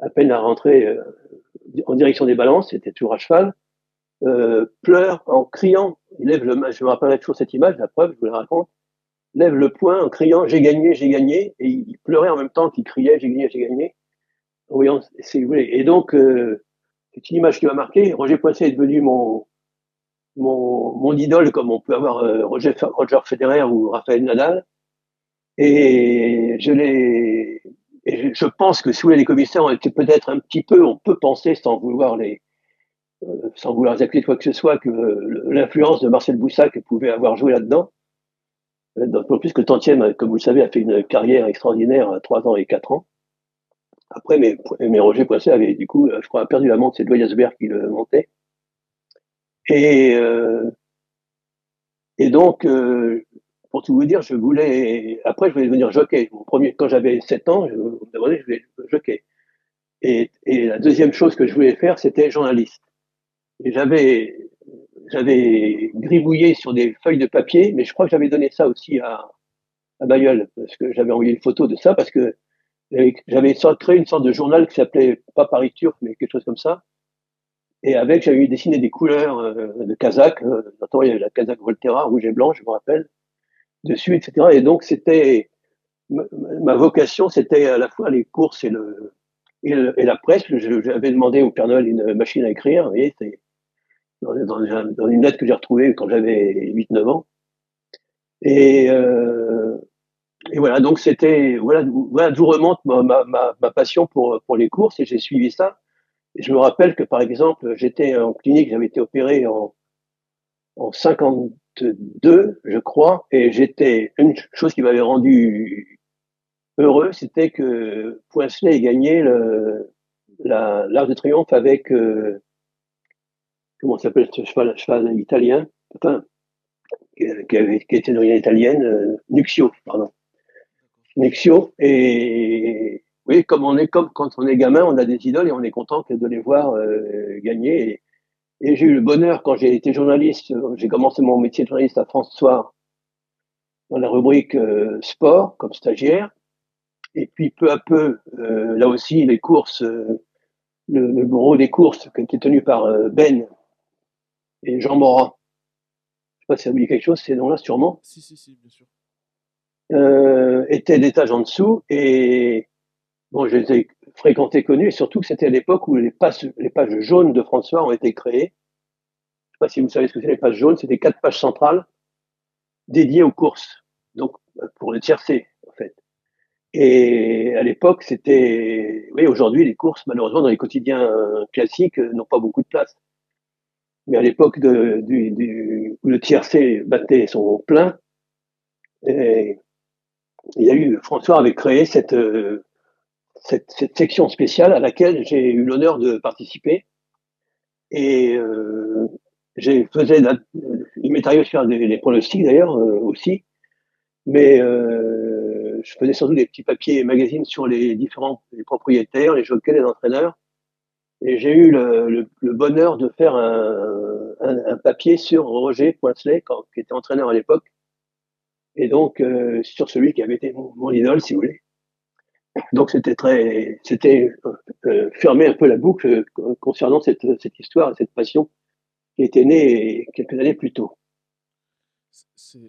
à peine à rentrer euh, en direction des balances, c'était toujours à cheval, euh, pleure en criant, il lève le, je me rappellerai toujours cette image, la preuve, je vous la raconte, lève le poing en criant j'ai gagné, j'ai gagné, et il pleurait en même temps qu'il criait j'ai gagné, j'ai gagné. Voyons, si vous voulez. Et donc, euh, c'est une image qui m'a marqué. Roger Poinset est devenu mon, mon, mon idole, comme on peut avoir euh, Roger, Roger Federer ou Raphaël Nadal. Et je l'ai, et je pense que voulez, les commissaires ont été peut-être un petit peu, on peut penser sans vouloir les, euh, sans vouloir accuser quoi que ce soit, que l'influence de Marcel Boussac pouvait avoir joué là-dedans. Euh, d'autant plus que Tantième, comme vous le savez, a fait une carrière extraordinaire à trois ans et quatre ans. Après, mais, mais Roger Poisset avait, du coup, je crois, perdu la montre, c'est Doyasberg qui le montait. Et, euh, et donc, euh, pour tout vous dire, je voulais, après, je voulais devenir jockey. Mon premier, quand j'avais 7 ans, je me je voulais jockey. Et, et la deuxième chose que je voulais faire, c'était journaliste. Et j'avais, j'avais gribouillé sur des feuilles de papier, mais je crois que j'avais donné ça aussi à, à Bayeul, parce que j'avais envoyé une photo de ça, parce que j'avais créé une sorte de journal qui s'appelait pas Paris Turc, mais quelque chose comme ça. Et avec, j'avais dessiné des couleurs euh, de Kazakh. Euh, il y avait la Kazakh Volterra, rouge et blanc, je me rappelle, dessus, etc. Et donc, c'était ma vocation, c'était à la fois les courses et le et, la presse. J'avais demandé au Père Noël une machine à écrire. Vous voyez, dans, dans, une lettre que j'ai retrouvée quand j'avais 8-9 ans. Et euh, et voilà, donc c'était voilà, voilà d'où remonte ma, ma, ma, passion pour, pour les courses et j'ai suivi ça. Je me rappelle que par exemple, j'étais en clinique, j'avais été opéré en, en 52, je crois, et j'étais une chose qui m'avait rendu heureux, c'était que Poincelet ait gagné le, l'Arc de Triomphe avec, euh, comment s'appelle ce cheval, italien, enfin, qui, qui était d'origine italienne, euh, Nuxio, pardon. Nuxio, et oui, comme on est comme quand on est gamin, on a des idoles et on est content de les voir euh, gagner. Et, et j'ai eu le bonheur quand j'ai été journaliste, j'ai commencé mon métier de journaliste à France Soir dans la rubrique euh, sport comme stagiaire. Et puis peu à peu, euh, là aussi, les courses, euh, le, le, gros des courses qui était tenu par Ben et Jean Morin. Je sais pas si ça vous dit quelque chose, ces noms-là sûrement. Si, si, si, bien sûr. Euh, étaient d'étage en dessous et bon, je les ai fréquentés, connus, et surtout que c'était à l'époque où les pages, les pages jaunes de François ont été créées. Je sais pas si vous savez ce que c'est les pages jaunes, c'était quatre pages centrales dédiées aux courses, donc pour le tiercé en fait. Et à l'époque, c'était, oui, aujourd'hui les courses, malheureusement, dans les quotidiens classiques, n'ont pas beaucoup de place. Mais à l'époque de, du, du, où le tiercé battait son plein, et il y a eu, François avait créé cette, cette, cette, section spéciale à laquelle j'ai eu l'honneur de participer. Et euh, j'ai faisais, il m'est arrivé de faire des, des pronostics d'ailleurs euh, aussi, mais euh, je faisais surtout des petits papiers et magazines sur les différents les propriétaires, les jockeys, les entraîneurs. Et j'ai eu le, le, le, bonheur de faire un, un, un papier sur Roger Poincelet, qui était entraîneur à l'époque, et donc euh, sur celui qui avait été mon, mon idole, si vous voulez. Donc c'était très, c'était euh, fermer un peu la boucle concernant cette, cette histoire et cette passion qui était née quelques années plus tôt.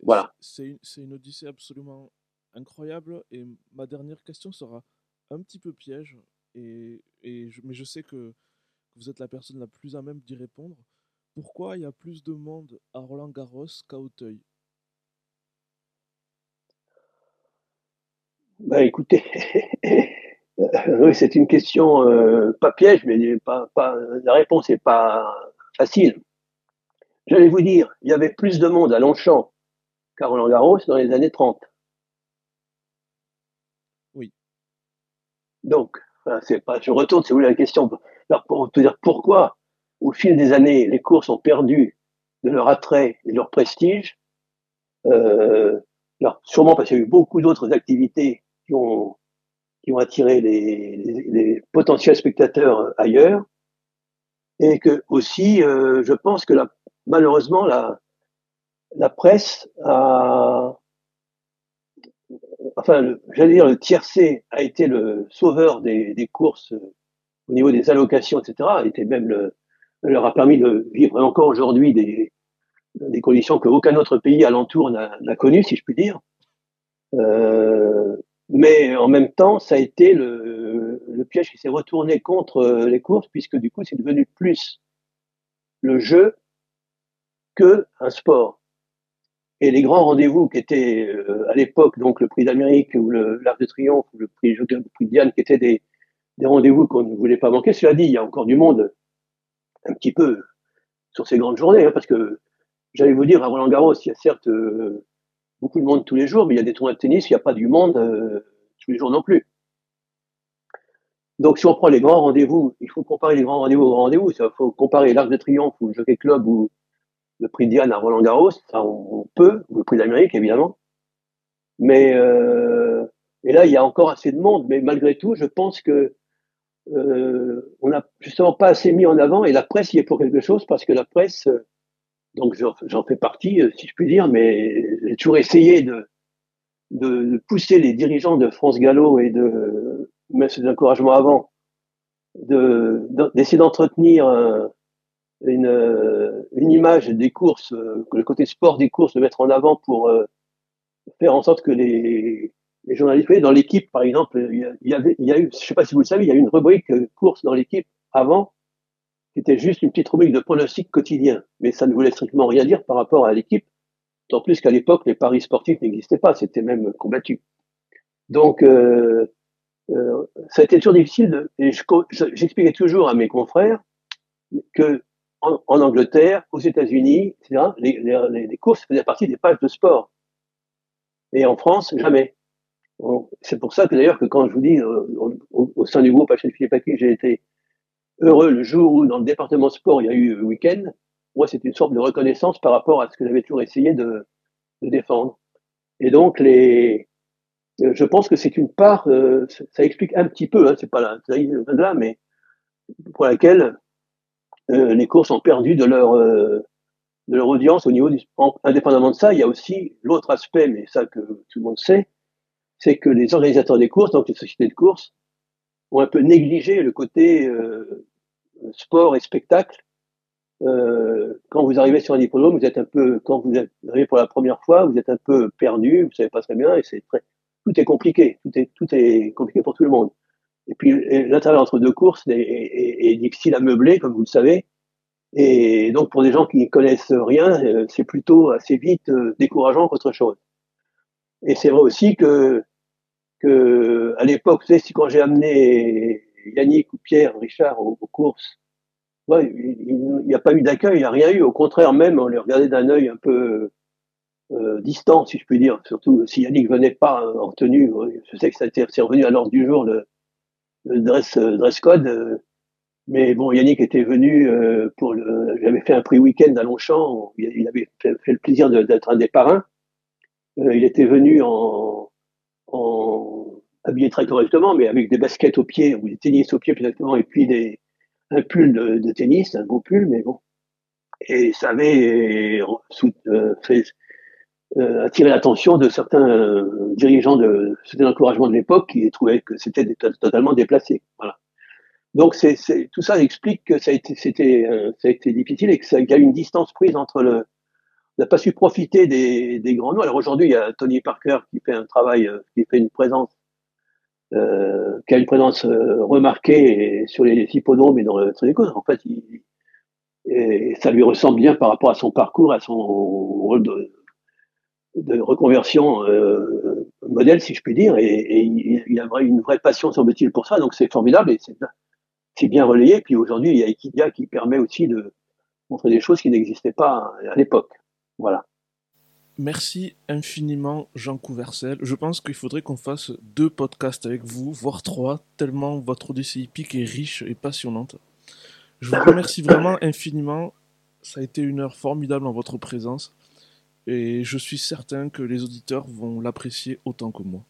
Voilà. C'est une, une, odyssée absolument incroyable et ma dernière question sera un petit peu piège et, et je, mais je sais que vous êtes la personne la plus à même d'y répondre. Pourquoi il y a plus de monde à Roland Garros qu'à Auteuil? Bah écoutez, <laughs> oui, c'est une question euh, pas piège, mais pas, pas, la réponse n'est pas facile. J'allais vous dire, il y avait plus de monde à Longchamp qu'à Roland Garros dans les années 30. Oui. Donc, c'est pas, je retourne, si vous voulez, la question. Alors, pour te dire pourquoi, au fil des années, les courses ont perdu de leur attrait et de leur prestige. Euh, alors, sûrement parce qu'il y a eu beaucoup d'autres activités qui ont, attiré les, potentiels spectateurs ailleurs. Et que aussi, euh, je pense que la, malheureusement, la, presse a, enfin, j'allais dire, le tiercé a été le sauveur des, courses euh, au niveau des allocations, etc. Été même le, leur a permis de vivre encore aujourd'hui des, des conditions qu'aucun autre pays alentour n'a connues, si je puis dire. Euh, mais en même temps, ça a été le, le piège qui s'est retourné contre euh, les courses, puisque du coup, c'est devenu plus le jeu que un sport. Et les grands rendez-vous qui étaient euh, à l'époque, donc le prix d'Amérique ou l'Arc de Triomphe ou le prix, le prix de Diane, qui étaient des, des rendez-vous qu'on ne voulait pas manquer. Cela dit, il y a encore du monde un petit peu sur ces grandes journées, hein, parce que j'allais vous dire, à Roland Garros, il y a certes euh, beaucoup de monde tous les jours, mais il y a des tournois de tennis, il n'y a pas du monde euh, tous les jours non plus. Donc si on prend les grands rendez-vous, il faut comparer les grands rendez-vous aux rendez-vous. Il faut comparer l'Arc de Triomphe ou le Jockey Club ou le prix Diane à Roland Garros, ça on, peut, ou le prix d'Amérique évidemment. Mais euh, et là il y a encore assez de monde, mais malgré tout, je pense que euh, on n'a justement pas assez mis en avant et la presse y est pour quelque chose parce que la presse donc j'en fais partie, euh, si je puis dire, mais j'ai toujours essayé de, de, pousser les dirigeants de France Gallo et de mettre des encouragements avant, d'essayer de, d'entretenir euh, une, euh, une image des courses, le côté sport des courses, de mettre en avant pour faire en sorte que les, les journalistes, dans l'équipe par exemple, il y, il y a eu, je sais pas si vous le savez, il y a eu une rubrique course dans l'équipe avant qui était juste une petite rubrique de pronostic quotidien. Mais ça ne voulait strictement rien dire par rapport à l'équipe, tant plus qu'à l'époque, les paris sportifs n'existaient pas, c'était même combattu. Donc, euh, euh, ça a été toujours difficile, de, et j'expliquais toujours à mes confrères que en, Angleterre, aux États-Unis, etc., les, courses faisaient partie des pages de sport. Et en France, jamais. c'est pour ça que d'ailleurs que quand je vous dis euh, au, sein du groupe HL Philippe j'ai été heureux le jour où dans le département sport il y a eu week-end. Moi, c'est une sorte de reconnaissance par rapport à ce que j'avais toujours essayé de, de défendre. Et donc les, euh, je pense que c'est une part, euh, ça explique un petit peu, hein, c'est pas là, là, mais pour laquelle euh, les courses ont perdu de leur de leur audience au niveau du indépendamment de ça, il y a aussi l'autre aspect, mais ça que tout le monde sait, c'est que les organisateurs des courses, donc les sociétés de courses, ont un peu négligé le côté sport et spectacle. quand vous arrivez sur un hippodrome, vous êtes un peu, quand vous arrivez pour la première fois, vous êtes un peu perdu, vous savez pas très bien, et c'est très, tout est compliqué, tout est, tout est compliqué pour tout le monde. Et puis l'intérieur entre deux courses est, difficile à meubler, comme vous le savez. Et donc pour des gens qui ne connaissent rien, euh, c'est plutôt assez vite euh, décourageant qu'autre chose. Et c'est vrai aussi que, à l'époque, tu sais, quand j'ai amené Yannick ou Pierre, Richard aux, courses, il n'y a pas eu d'accueil, il n'y a rien eu. Au contraire, même, on les regardait d'un œil un peu euh, distant, si je puis dire. Surtout si Yannick venait pas en tenue. Je sais que ça c'est revenu à l'ordre du jour le, dress, euh, code. Euh, mais bon, Yannick était venu pour le. J'avais fait un prix week-end à Longchamp. Il avait fait, le plaisir d'être un des parrains. il était venu en, en habillé très correctement, mais avec des baskets aux pieds ou des tennis aux pieds exactement, et puis des, un pull de, tennis, un beau pull, mais bon. Et ça avait fait, euh, attirer l'attention de certains euh, dirigeants de c'était l'encouragement de l'époque qui trouvaient que c'était totalement déplacé. Voilà. Donc c'est, tout ça explique que ça a été c'était euh, ça a été difficile et qu'il y a une distance prise entre le n'a pas su profiter des, des grands noms. Alors aujourd'hui, il y a Tony Parker qui fait un travail, euh, qui fait une présence, euh, qui a une présence remarquée sur les hippodromes et dans le les causes. En fait, il, et ça lui ressemble bien par rapport à son parcours, à son rôle de, de reconversion euh, modèle, si je puis dire, et, et il a une vraie passion, semble-t-il, pour ça, donc c'est formidable et c'est bien relayé. Puis aujourd'hui, il y a Equidia qui permet aussi de montrer des choses qui n'existaient pas à l'époque. Voilà. Merci infiniment, Jean Couvercel. Je pense qu'il faudrait qu'on fasse deux podcasts avec vous, voire trois, tellement votre odyssée hippique est riche et passionnante. Je vous remercie <laughs> vraiment infiniment. Ça a été une heure formidable en votre présence et je suis certain que les auditeurs vont l'apprécier autant que moi.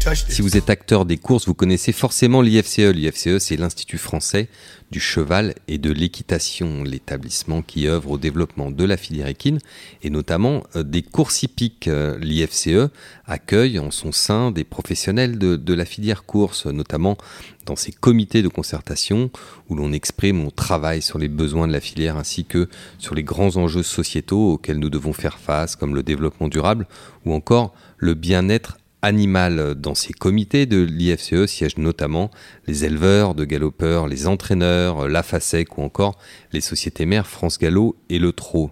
Si vous êtes acteur des courses, vous connaissez forcément l'IFCE. L'IFCE, c'est l'Institut français du cheval et de l'équitation, l'établissement qui œuvre au développement de la filière équine et notamment euh, des courses hippiques. Euh, L'IFCE accueille en son sein des professionnels de, la filière course, notamment dans ses comités de concertation où l'on exprime, on travaille sur les besoins de la filière ainsi que sur les grands enjeux sociétaux auxquels nous devons faire face, comme le développement durable ou encore le bien-être animal. Dans ces comités de l'IFCE siègent notamment les éleveurs de galopeurs, les entraîneurs, la FASEC ou encore les sociétés mères France Gallo et le Trot.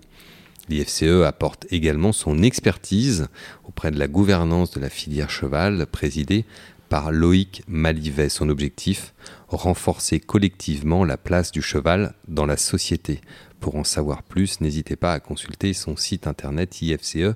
L'IFCE apporte également son expertise auprès de la gouvernance de la filière cheval présidée par Loïc Malivet. Son objectif, renforcer collectivement la place du cheval dans la société. Pour en savoir plus, n'hésitez pas à consulter son site internet ifce.fr.